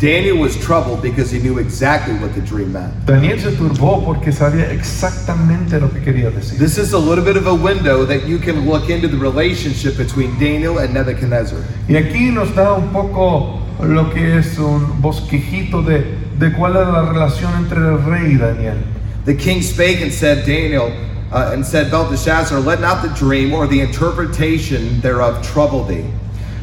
Daniel was troubled because he knew exactly what the dream meant. Daniel se turbó porque sabía exactamente lo que quería decir. This is a little bit of a window that you can look into the relationship between Daniel and Nebuchadnezzar. Y aquí nos da un poco lo que es un bosquejito de, de cuál es la relación entre el rey y Daniel. The king spake and said, Daniel, uh, and said, Belteshazzar, let not the dream or the interpretation thereof trouble thee.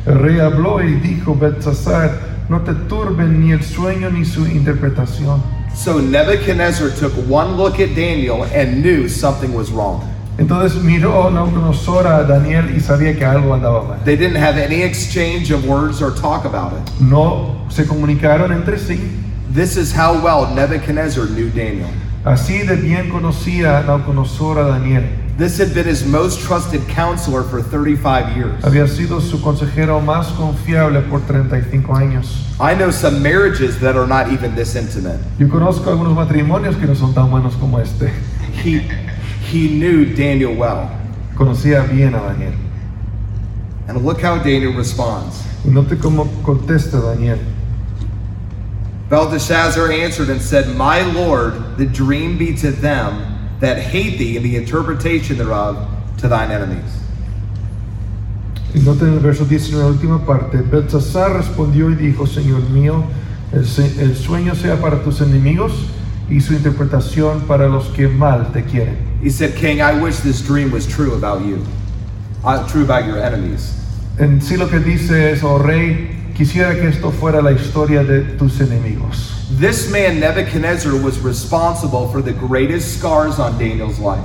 El rey habló y dijo, Belsasar, no te turben ni el sueño ni su interpretación. So Nebuchadnezzar took one look at Daniel and knew something was wrong. Entonces miró Nabucodonosor a Daniel y sabía que algo andaba mal. They didn't have any exchange of words or talk about it. No se comunicaron entre sí. This is how well Nebuchadnezzar knew Daniel. Así de bien conocía Nabucodonosor a Daniel. This had been his most trusted counselor for 35 years. Había sido su consejero más confiable por 35 años. I know some marriages that are not even this intimate. Yo conozco algunos matrimonios que no son tan buenos como este. He, he knew Daniel well. Conocía bien a Daniel. And look how Daniel responds. Y note cómo contesta Daniel. Belteshazzar answered and said, My Lord, the dream be to them that hate thee, and the interpretation thereof to thine enemies. Y note en el verso 10, en la última parte, Belsasar respondió y dijo, Señor mío, el, el sueño sea para tus enemigos y su interpretación para los que mal te quieren. He said, King, I wish this dream was true about you, uh, true about your enemies. En sí lo que dice es, oh rey, quisiera que esto fuera la historia de tus enemigos. This man, Nebuchadnezzar, was responsible for the greatest scars on Daniel's life.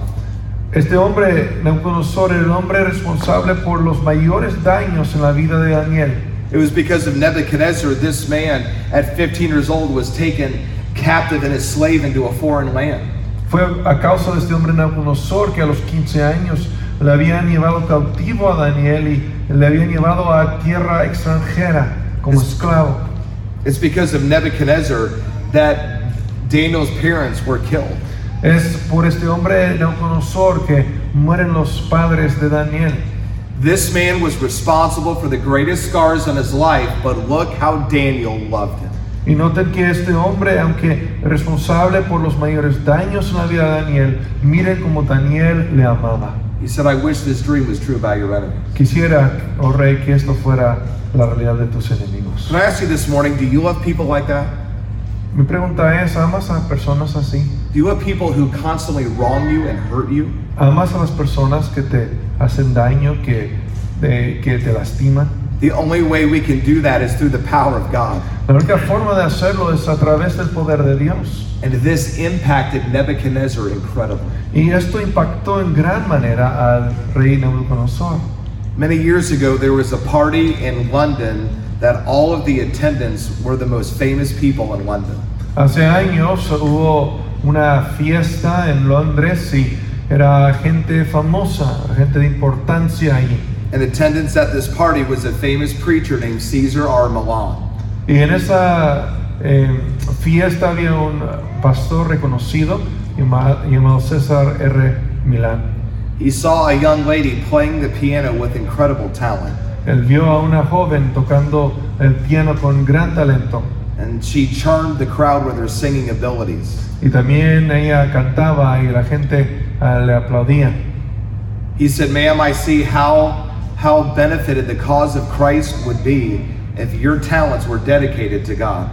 Este hombre, Nabucodonosor, era el hombre responsable por los mayores daños en la vida de Daniel. It was because of Nebuchadnezzar, this man at 15 years old was taken captive and a slave into a foreign land. Fue a causa de este hombre Nabucodonosor que a los 15 años le habían llevado cautivo a Daniel y le habían llevado a tierra extranjera como Es- esclavo. It's because of Nebuchadnezzar that Daniel's parents were killed. Es por este hombre Nabucodonosor que mueren los padres de Daniel. This man was responsible for the greatest scars on his life, but look how Daniel loved him. Y noten que este hombre, aunque responsable por los mayores daños en la vida de Daniel, miren como Daniel le amaba. He said, I wish this dream was true about your enemies. Quisiera, oh rey, que esto fuera la realidad de tus enemigos. Can I ask you this morning, do you love people like that? Mi pregunta es, ¿amas a personas así? Do you have people who constantly wrong you and hurt you? ¿Amas a las personas que te hacen daño, que, de- que te lastiman? The only way we can do that is through the power of God. La única forma de hacerlo es a través del poder de Dios. And this impacted Nebuchadnezzar incredibly. Y esto impactó en gran manera al rey Nabucodonosor. Many years ago, there was a party in London that all of the attendants were the most famous people in London. Hace años hubo una fiesta en Londres y era gente famosa, gente de importancia allí. In attendance at this party was a famous preacher named Caesar R. Milan. Y en esa eh, fiesta había un pastor reconocido llama- llamado César R. Milán. He saw a young lady playing the piano with incredible talent, Él vio a una joven tocando el piano con gran talento and she charmed the crowd with her singing abilities. y también ella cantaba y la gente ah, le aplaudía. He said, Ma'am, I see how, how benefited the cause of Christ would be if your talents were dedicated to God.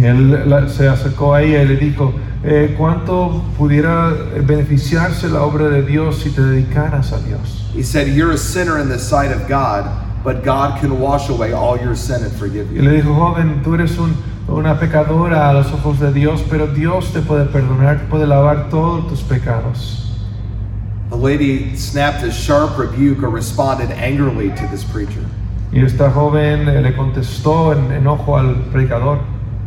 Y él la- se acercó a ella y le dijo, eh, ¿cuánto pudiera beneficiarse la obra de Dios si te dedicaras a Dios? He said, You're a sinner in the sight of God, but God can wash away all your sin and forgive Y you. le dijo, joven, tú eres un- una pecadora a los ojos de Dios, pero Dios te puede perdonar, te puede lavar todos tus pecados. The lady snapped a sharp rebuke or responded angrily to this preacher. Y esta joven le contestó en enojo al predicador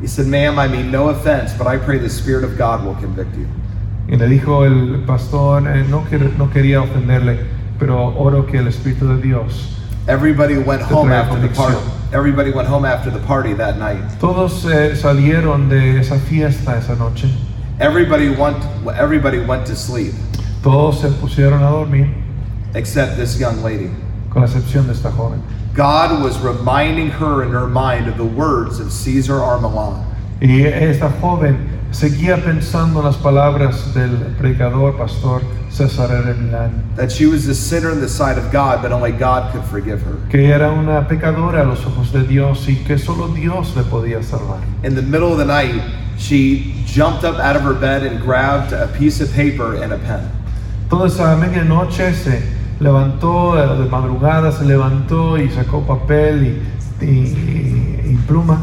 He said, Ma'am, I mean no offense, but I pray the Spirit of God will convict you. y le dijo el pastor, eh, no, no quería ofenderle, pero oro que el Espíritu de Dios. Everybody went Te home after the party. convicción. Everybody went home after the party that night. Todos eh, salieron de esa fiesta esa noche. Everybody went, everybody went to sleep, Todos se pusieron a dormir, except this young lady. con la excepción de esta joven. God was reminding her in her mind of the words of Caesar R. Milan. Y esta joven seguía pensando en las palabras del predicador, pastor César. Milán, that she was a sinner in the sight of God, but only God could forgive her. que era una pecadora a los ojos de Dios y que solo Dios le podía salvar. In the middle of the night, she jumped up out of her bed and grabbed a piece of paper and a pen. Toda esa medianoche se levantó, de madrugada se levantó y sacó papel y, y- y pluma.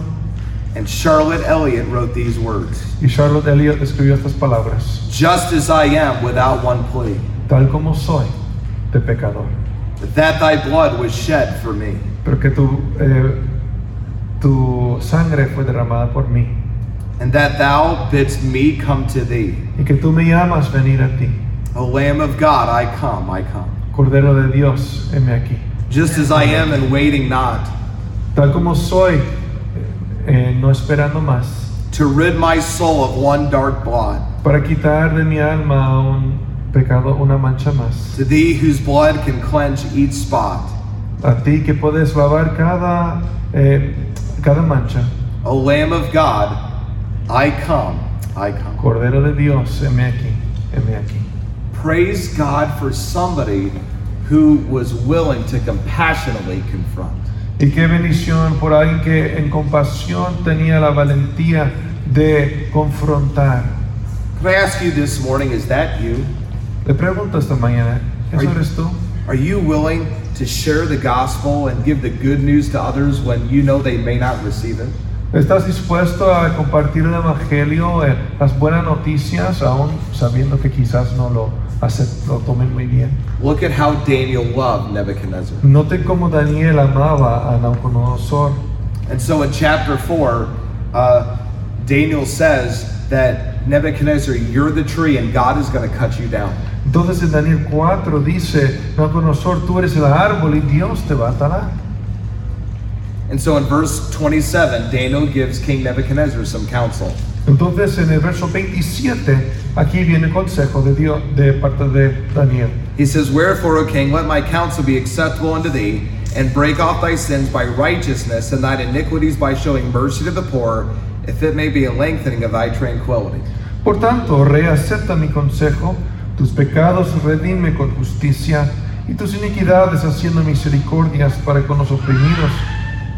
And Charlotte Elliott wrote these words Y Charlotte Elliott escribió estas palabras, Just as I am without one plea, tal como soy, de pecador, that thy blood was shed for me, pero que tu, eh, tu sangre fue derramada por mí and that thou bidst me come to thee. y que tú me llamas venir a ti. O Lamb of God, I come, I come. Cordero de Dios, heme aquí. Just as I am and waiting not, Tal como soy, eh, no esperando más, to rid my soul of one dark blot. para quitar de mi alma un pecado, una mancha más. To thee whose blood can cleanse each spot. A ti que puedes lavar cada, eh, cada mancha. O Lamb of God, I come, I come. Cordero de Dios, heme aquí, heme aquí. Praise God for somebody who was willing to compassionately confront. Y qué bendición por alguien que en compasión tenía la valentía de confrontar. Can I ask you this morning, is that you? Le pregunto esta mañana, ¿eso Are- eres tú? Are you willing to share the gospel and give the good news to others when you know they may not receive it? ¿Estás dispuesto a compartir el Evangelio, eh, las buenas noticias, aún sabiendo que quizás no lo, lo tomen muy bien? Look at how Daniel loved Nebuchadnezzar. Noten cómo Daniel amaba a Nabucodonosor. And so in chapter 4, uh, Daniel says that Nebuchadnezzar, you're the tree and God is going to cut you down. Entonces en Daniel 4 dice, Nabucodonosor, tú eres el árbol y Dios te va a talar. And so in verse 27, Daniel gives King Nebuchadnezzar some counsel. Entonces en el verso 27, aquí viene el consejo de Dios de parte de Daniel. He says, Wherefore, O king, let my counsel be acceptable unto thee, and break off thy sins by righteousness, and thine iniquities by showing mercy to the poor, if it may be a lengthening of thy tranquility. Por tanto, rey, acepta mi consejo, tus pecados redime con justicia y tus iniquidades haciendo misericordias para con los oprimidos,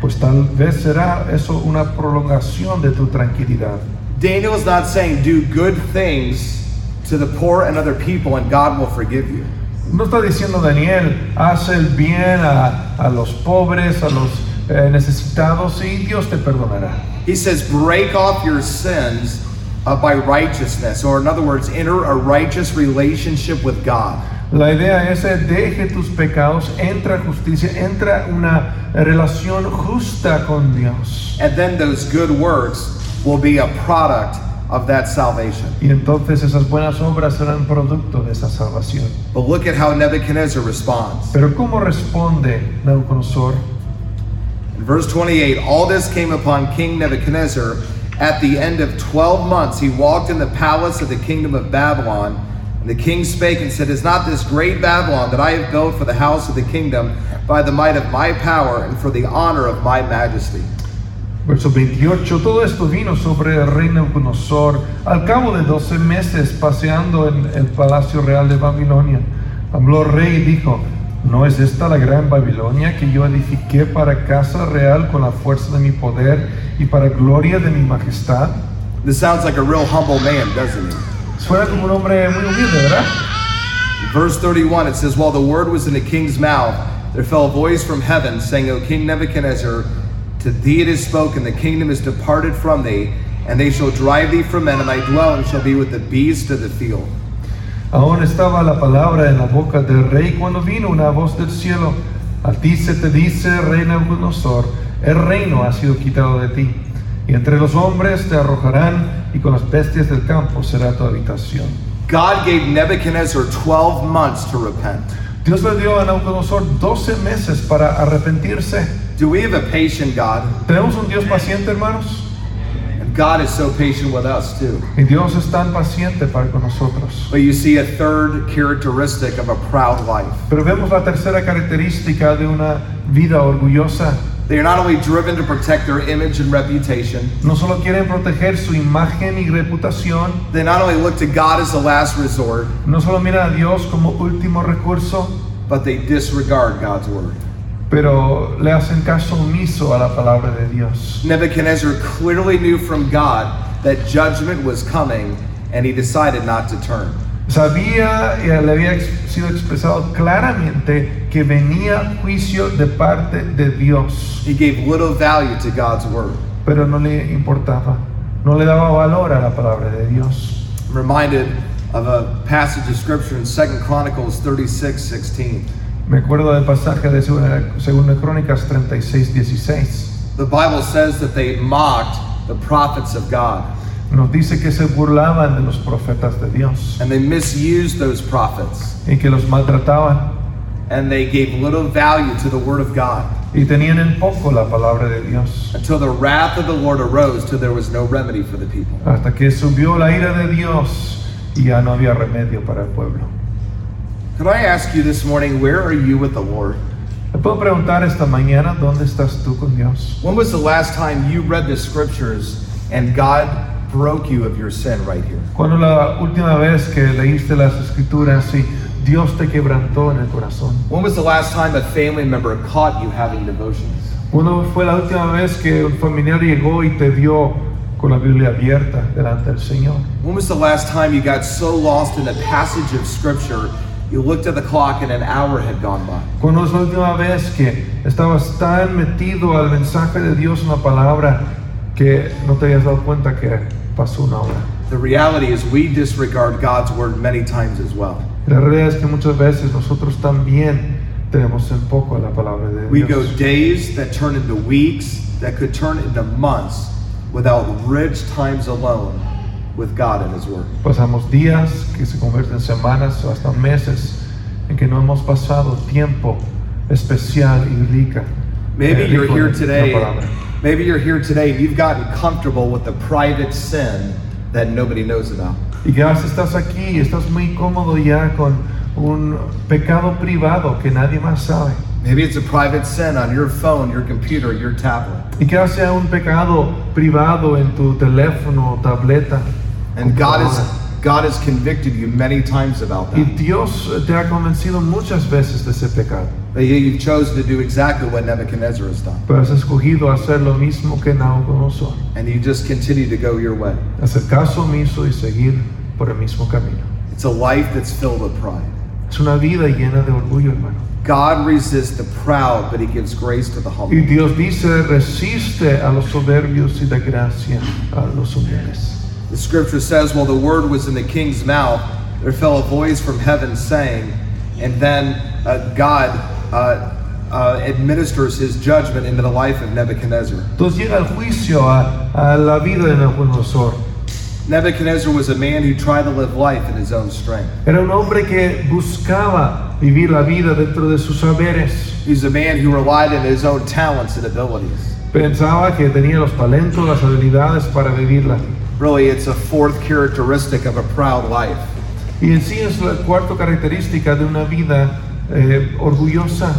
pues tal vez será eso una prolongación de tu tranquilidad. Daniel is not saying do good things to the poor and other people, and God will forgive you. No está diciendo Daniel, haz el bien a, a los pobres, a los eh, necesitados y Dios te perdonará. He says, break off your sins uh, by righteousness, or in other words, enter a righteous relationship with God. La idea es eh, deje tus pecados, entra justicia, entra una relación justa con Dios. And then those good works will be a product of that salvation. Y entonces esas buenas obras serán producto de esa salvación. But look at how Nebuchadnezzar responds. Pero ¿cómo responde Nabucodonosor? In verse 28, all this came upon King Nebuchadnezzar. At the end of 12 months, he walked in the palace of the kingdom of Babylon. And the king spake and said, Is not this great Babylon that I have built for the house of the kingdom by the might of my power and for the honor of my majesty? Verso 28, todo esto vino sobre el rey Nabucodonosor al cabo de 12 meses paseando en el palacio real de Babilonia. Habló el rey y dijo, ¿no es esta la gran Babilonia que yo edifiqué para casa real con la fuerza de mi poder y para gloria de mi majestad? This sounds like a real humble man, doesn't it? Suena como un hombre muy humilde, ¿verdad? Verse 31, it says, While the word was in the king's mouth, there fell a voice from heaven, saying, O King Nebuchadnezzar, to thee it is spoken, the kingdom is departed from thee, and they shall drive thee from men, and thy dwelling shall be with the beasts of the field. Aún estaba la palabra en la boca del rey cuando vino una voz del cielo. A ti se te dice, rey Nabucodonosor, el reino ha sido quitado de ti. Y entre los hombres te arrojarán, y con las bestias del campo será tu habitación. God gave Nebuchadnezzar 12 months to repent. Dios le dio a Nabucodonosor 12 meses para arrepentirse. Do we have a patient God? ¿Tenemos un Dios paciente, hermanos? And God is so patient with us too. Y Dios es tan paciente para con nosotros. But you see a third characteristic of a proud life. Pero vemos la tercera característica de una vida orgullosa. They are not only driven to protect their image and reputation, No solo quieren proteger su imagen y reputación, they not only look to God as the last resort, no solo miran a Dios como último recurso, but they disregard God's word. Pero le hacen caso omiso a la palabra de Dios. Nebuchadnezzar clearly knew from God that judgment was coming, and he decided not to turn. Sabía y le había sido expresado claramente que venía juicio de parte de Dios, He gave little value to God's word. pero no le importaba, no le daba valor a la palabra de Dios. I'm reminded of a passage of scripture in 2 Chronicles 36 16. Me acuerdo del pasaje de Segunda, Crónicas 36, 16. The Bible says that they mocked the prophets of God, Nos dice que se burlaban de los profetas de Dios and they misused those prophets, y que los maltrataban and they gave little value to the word of God y tenían en poco la palabra de Dios. until the wrath of the Lord arose, till there was no remedy for the people. Hasta que subió la ira de Dios y ya no había remedio para el pueblo. Could I ask you this morning, where are you with the Lord? ¿Me puedo preguntar esta mañana dónde estás tú con Dios? When was the last time you read the scriptures and God broke you of your sin right here? Cuando la última vez que leíste las escrituras y Dios te quebrantó en el corazón? When was the last time a family member caught you having devotions? ¿Cuándo fue la última vez que un familiar llegó y te vio con la Biblia abierta delante del Señor? When was the last time you got so lost in a passage of scripture you looked at the clock and an hour had gone by? ¿Cuándo es la última vez que estabas tan metido al mensaje de Dios en la palabra que no te habías dado cuenta que pasó una hora? The reality is we disregard God's word many times as well. La realidad es que muchas veces nosotros también tenemos en poco la palabra de We go days that turn into weeks, that could turn into months without rich times alone with God and His Word. Pasamos días que se convierten en semanas o hasta meses en que no hemos pasado tiempo especial y rica. Maybe eh, you're here today. Maybe you're here today and you've gotten comfortable with the private sin that nobody knows about. Y quizás estás aquí estás muy cómodo ya con un pecado privado que nadie más sabe. Maybe it's a private sin on your phone, your computer, your tablet. Y que sea un pecado privado en tu teléfono o tableta. And God has. God has convicted you many times about Y that. Dios eh, te ha convencido muchas veces de ese pecado. But yet you've chosen to do exactly what Nebuchadnezzar has done. Pero has escogido hacer lo mismo que Nabucodonosor. And you just continue to go your way. Hacer caso omiso y seguir por el mismo camino. It's a life that's filled with pride. Es una vida llena de orgullo, hermano. God resists the proud, but he gives grace to the Y humble. Dios dice, resiste a los soberbios y da gracia a los humildes. The scripture says, while the word was in the king's mouth, there fell a voice from heaven saying, and then uh, God uh, uh, administers his judgment into the life of Nebuchadnezzar. Entonces llega el juicio a, a la vida de Nabucodonosor. Nebuchadnezzar was a man who tried to live life in his own strength. Era un hombre que buscaba vivir la vida dentro de sus saberes. He's a man who relied on his own talents and abilities. Pensaba que tenía los talentos, las habilidades para vivirla. Really, it's a fourth characteristic of a proud life. Y en sí es la cuarta característica de una vida eh, orgullosa,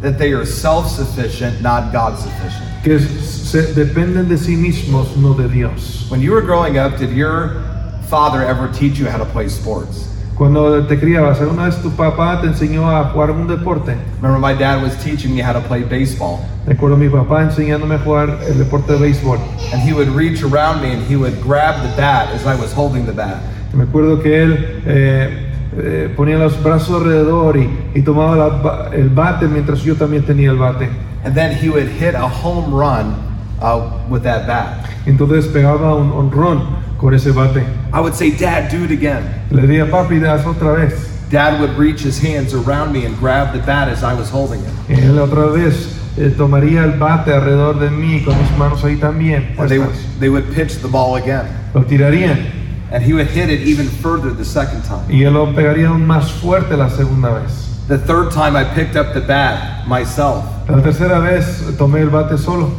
That they are self sufficient, not God sufficient. que se, dependen de sí mismos, no de Dios. When you were growing up, did your father ever teach you how to play sports? Cuando te criabas, ¿alguna vez tu papá te enseñó a jugar un deporte? Remember, my dad was teaching me how to play baseball. Recuerdo mi papá enseñándome a jugar el deporte de béisbol. And he would reach around me and he would grab the bat as I was holding the bat. Me acuerdo que él eh, eh, ponía los brazos alrededor y, y tomaba la el bate mientras yo también tenía el bate. And then he would hit a home run uh, with that bat. Entonces pegaba un honrón con ese bate. I would say, Dad, do it again. Le papi, haz otra vez. Dad would reach his hands around me and grab the bat as I was holding it. Y él otra vez eh, tomaría el bate alrededor de mí con mis manos ahí también. And they, puestas. they would pitch the ball again. Lo tirarían And he would hit it even further the second time. y él lo pegaría aún más fuerte la segunda vez. The third time I picked up the bat myself, La tercera vez tomé el bate solo.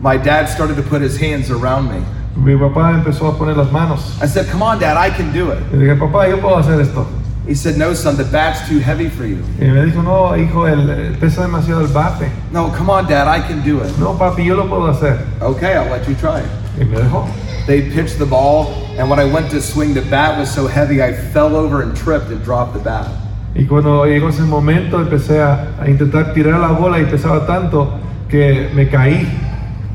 my dad started to put his hands around me. Mi papá empezó a poner las manos. I said, Come on, Dad, I can do it. Le dije, papá, yo puedo hacer esto. He said, No, son, the bat's too heavy for you. Y me dijo, no, hijo, el, eh, pesa demasiado el bate. No, come on, Dad, I can do it. No, papi, yo lo puedo hacer. Okay, I'll let you try it. Y me dejó. They pitched the ball, and when I went to swing, the bat was so heavy I fell over and tripped and dropped the bat. Y cuando llegó ese momento, empecé a, a intentar tirar la bola y pesaba tanto que me caí.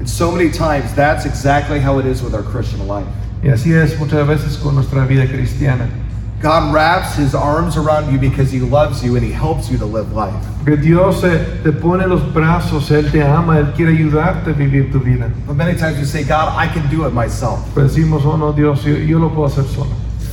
And so many times, that's exactly how it is with our Christian life. Y así es muchas veces con nuestra vida cristiana. God wraps his arms around you because he loves you and he helps you to live life. Porque Dios eh, te pone los brazos, Él te ama, Él quiere ayudarte a vivir tu vida. But many times we say, God, I can do it myself. Pero decimos, oh no, Dios, yo, yo lo puedo hacer solo.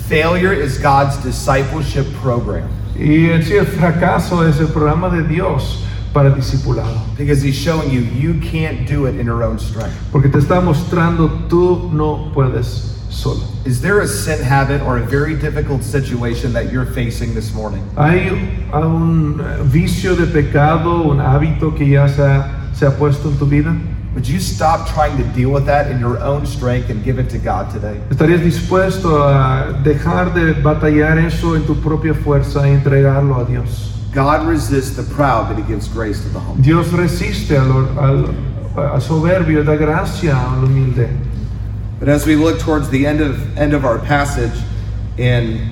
Failure is God's discipleship program Y sí el fracaso es el programa de Dios para el discipulado. because he's showing you you can't do it in your own strength. Porque te está mostrando, tú no puedes solo. Is there a sin habit or a very difficult situation that you're facing this morning? Hay un eh, vicio de pecado, un hábito que ya se ha, se ha puesto en tu vida. Would you stop trying to deal with that in your own strength and give it to God today? ¿Estarías dispuesto a dejar de batallar eso en tu propia fuerza y entregarlo a Dios? God resists the proud, but he gives grace to the humble. Dios resiste al, al- al soberbio da gracia al humilde. But as we look towards the end of end of our passage, in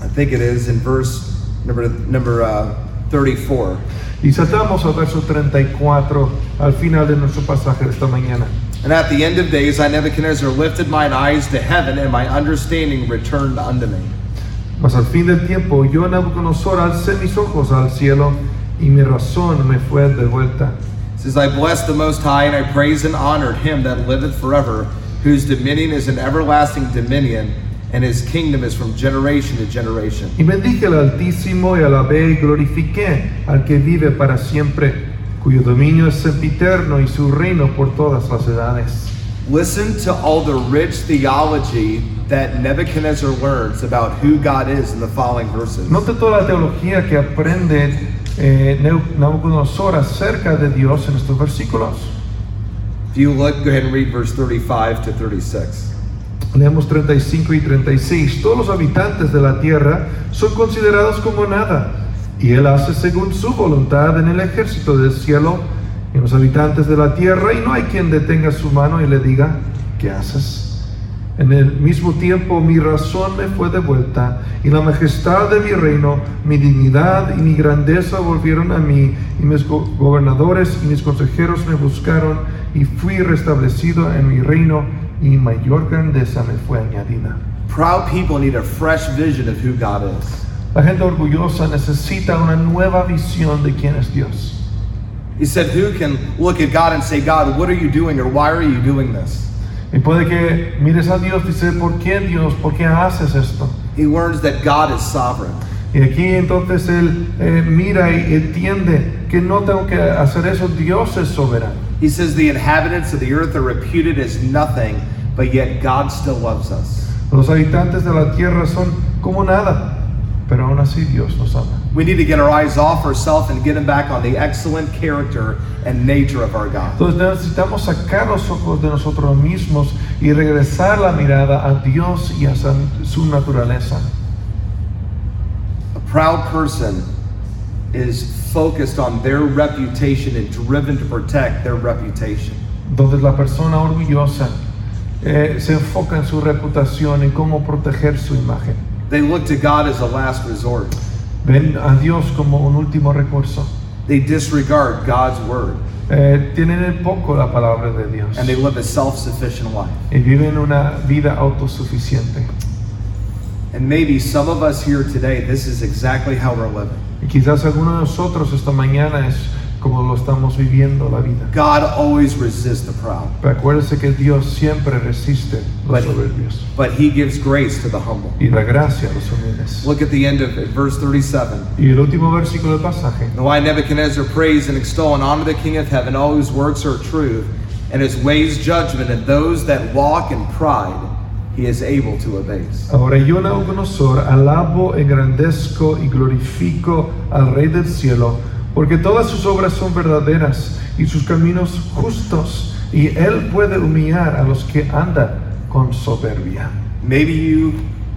I think it is in verse number number uh, 34. Y saltamos al verso 34 al final de nuestro pasaje esta mañana. And at the end of days, I Nebuchadnezzar lifted mine eyes to heaven, and my understanding returned unto me. Mas al fin del tiempo yo Nabucodonosor alcé mis ojos al cielo y mi razón me fue de vuelta. It says, I blessed the Most High, and I praised and honored him that liveth forever, whose dominion is an everlasting dominion, and his kingdom is from generation to generation. Y bendije al Altísimo y alabé y glorifiqué al que vive para siempre, cuyo dominio es sempiterno y su reino por todas las edades. Listen to all the rich theology that Nebuchadnezzar learns about who God is in the following verses. Note toda la teología que aprende eh, Nabucodonosor acerca de Dios en estos versículos. If you look, go ahead and read verse 35 to 36. Leemos 35 y 36. Todos los habitantes de la tierra son considerados como nada, y Él hace según su voluntad en el ejército del cielo en los habitantes de la tierra, y no hay quien detenga su mano y le diga, ¿qué haces? En el mismo tiempo mi razón me fue devuelta, y la majestad de mi reino, mi dignidad y mi grandeza volvieron a mí, y mis go- gobernadores y mis consejeros me buscaron, y fui restablecido en mi reino, y mayor grandeza me fue añadida. Proud people need a fresh vision of who God is. La gente orgullosa necesita una nueva visión de quién es Dios. He said, Who can look at God and say, God, what are you doing or why are you doing this? Y puede que mires a Dios y dices, ¿por qué Dios? ¿Por qué haces esto? He learns that God is sovereign. Y aquí entonces él eh, mira y entiende que no tengo que hacer eso, Dios es soberano. He says the inhabitants of the earth are reputed as nothing, but yet God still loves us. Los habitantes de la tierra son como nada, pero aún así Dios nos ama. We need to get our eyes off ourselves and get them back on the excellent character and nature of our God. Entonces necesitamos sacar los ojos de nosotros mismos y regresar la mirada a Dios y a su naturaleza. A proud person is focused on their reputation and driven to protect their reputation. Entonces la persona orgullosa eh, se enfoca en su reputación y cómo proteger su imagen. They look to God as a last resort. Ven a Dios como un último recurso. They disregard God's word Eh, tienen en poco la palabra de Dios and they live a self sufficient life. y viven una vida autosuficiente. And maybe some of us here today, this is exactly how we're living. Y quizás algunos de nosotros esta mañana es como lo estamos viviendo la vida. God always resists the proud, Pero acuérdese que Dios siempre resiste los But- soberbios but He gives grace to the humble. y da gracia a los humildes. Look at the end of it, verse 37. Y el último versículo del pasaje. And why Nebuchadnezzar praise and extol and honor the King of heaven, all whose works are truth, and his ways judgment, and those that walk in pride he is able to abase. Ahora yo, Nabucodonosor, alabo, engrandezco y glorifico al Rey del cielo, porque todas sus obras son verdaderas y sus caminos justos, y él puede humillar a los que andan con soberbia. Maybe you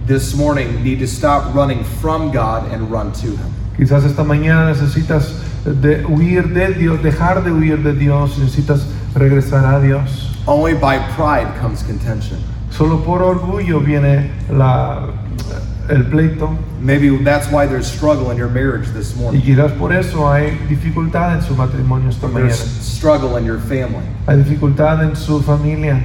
this morning need to stop running from God and run to him. Quizás esta mañana necesitas de huir de Dios, dejar de huir de Dios, necesitas regresar a Dios. Only by pride comes contention. Solo por orgullo viene la, el pleito Maybe that's why there's struggle in your marriage this y morning. quizás por eso hay dificultad en su matrimonio esta There's mañana. struggle in your family. Hay dificultad en su familia.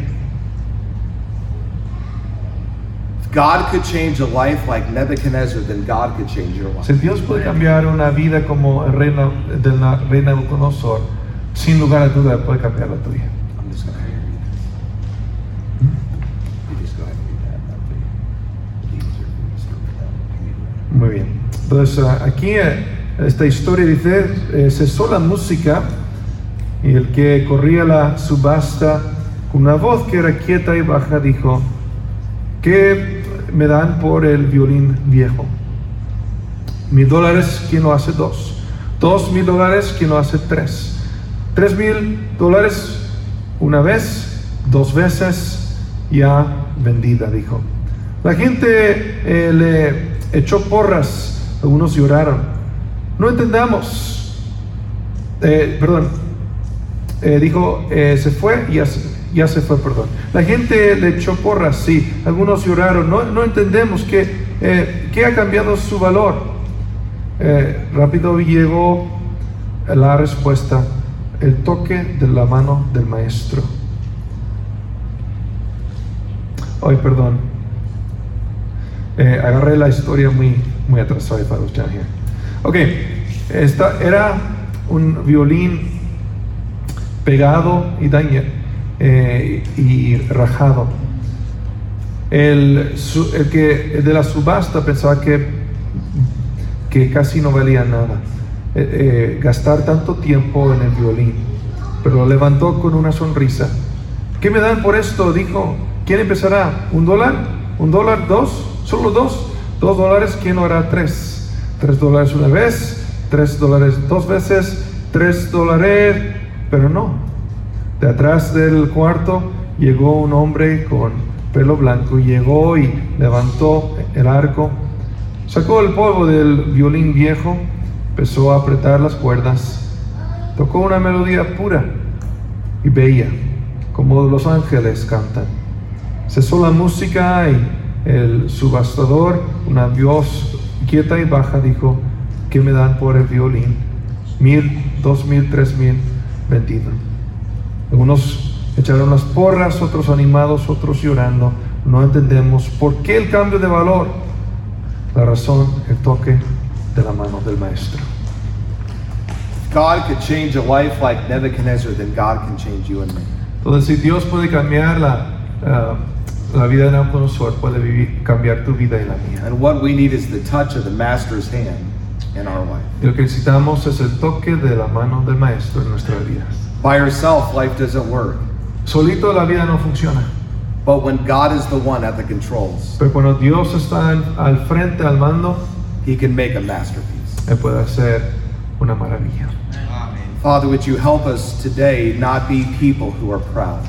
If God could change a life like Nebuchadnezzar, then God could change your life. Si Dios puede cambiar una vida como el reina de la reina Nabucodonosor, sin lugar a duda puede cambiar la tuya. Muy bien. Entonces aquí eh, esta historia dice, eh, cesó la música y el que corría la subasta con una voz que era quieta y baja dijo, ¿qué me dan por el violín viejo? Mil dólares, ¿quién lo hace dos? Dos mil dólares, ¿quién lo hace tres? Tres mil dólares una vez, dos veces, ya vendida, dijo. La gente eh, le echó porras, algunos lloraron. No entendamos. Eh, perdón, eh, dijo, eh, se fue, ya se, ya se fue, perdón. La gente le echó porras, sí, algunos lloraron, no, no entendemos qué ha cambiado su valor. Rápido llegó la respuesta, el toque de la mano del maestro. Ay, perdón. Eh, agarré la historia muy, muy atrás. Sorry if. Ok, esta era un violín pegado y dañado eh, y rajado. El, su- el que de la subasta pensaba que, que casi no valía nada eh, eh, gastar tanto tiempo en el violín, pero lo levantó con una sonrisa. ¿Qué me dan por esto? Dijo. ¿Quién empezará? ¿Un dólar? ¿Un dólar? ¿Dos? ¿Solo dos? ¿Dos dólares? ¿Quién lo hará? Tres. Tres dólares una vez, tres dólares dos veces, tres dólares, pero no. De atrás del cuarto llegó un hombre con pelo blanco y llegó y levantó el arco, sacó el polvo del violín viejo, empezó a apretar las cuerdas, tocó una melodía pura y bella, como los ángeles cantan. Cesó la música y el subastador, una voz quieta y baja, dijo, ¿qué me dan por el violín? Mil, dos mil, tres mil, vendido. Algunos echaron las porras, otros animados, otros llorando. No entendemos por qué el cambio de valor. La razón, el toque de la mano del maestro. If God could change a life like Nebuchadnezzar, then God can change you and me. Entonces, si Dios puede cambiar la, ah, la vida de Nabucodonosor puede vivir, cambiar tu vida y la mía. And what we need is the touch of the Master's hand in our life. Y lo que necesitamos es el toque de la mano del Maestro en nuestras vidas. By yourself, life doesn't work. Solito la vida no funciona, But when God is the one at the controls, pero cuando Dios está en- al frente, al mando, He can make a masterpiece. Él puede hacer una maravilla. Father, would you help us today not be people who are proud?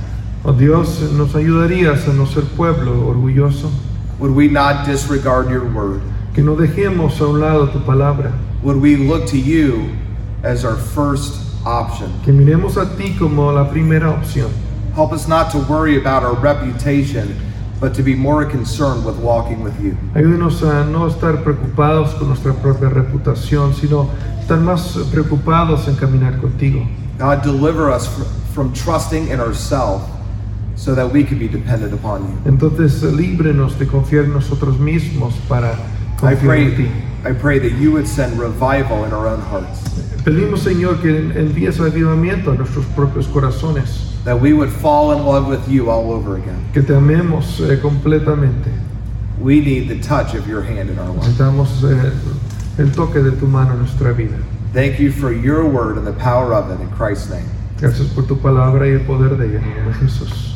Oh, Dios, nos ayudarías a no ser pueblo orgulloso, Would we not disregard your word? que no dejemos a un lado tu palabra, Would we look to you as our first option? que miremos a ti como la primera opción. Help us not to worry about our reputation, but to be more concerned with walking with you. Ayúdenos a no estar preocupados con nuestra propia reputación, sino estar más preocupados en caminar contigo. God, deliver us from trusting in ourselves so that we could be dependent upon you. Entonces, líbrenos de confiar en nosotros mismos para I confiar en ti. pray, I pray that you would send revival in our own hearts, Pedimos, Señor, que envíes avivamiento a nuestros propios corazones, that we would fall in love with you all over again. que te amemos eh, completamente. We need the touch of your hand in our life. Necesitamos eh, el toque de tu mano en nuestra vida. Thank you for your word and the power of it in Christ's name. Gracias por tu palabra y el poder de ella, en el nombre de Jesús.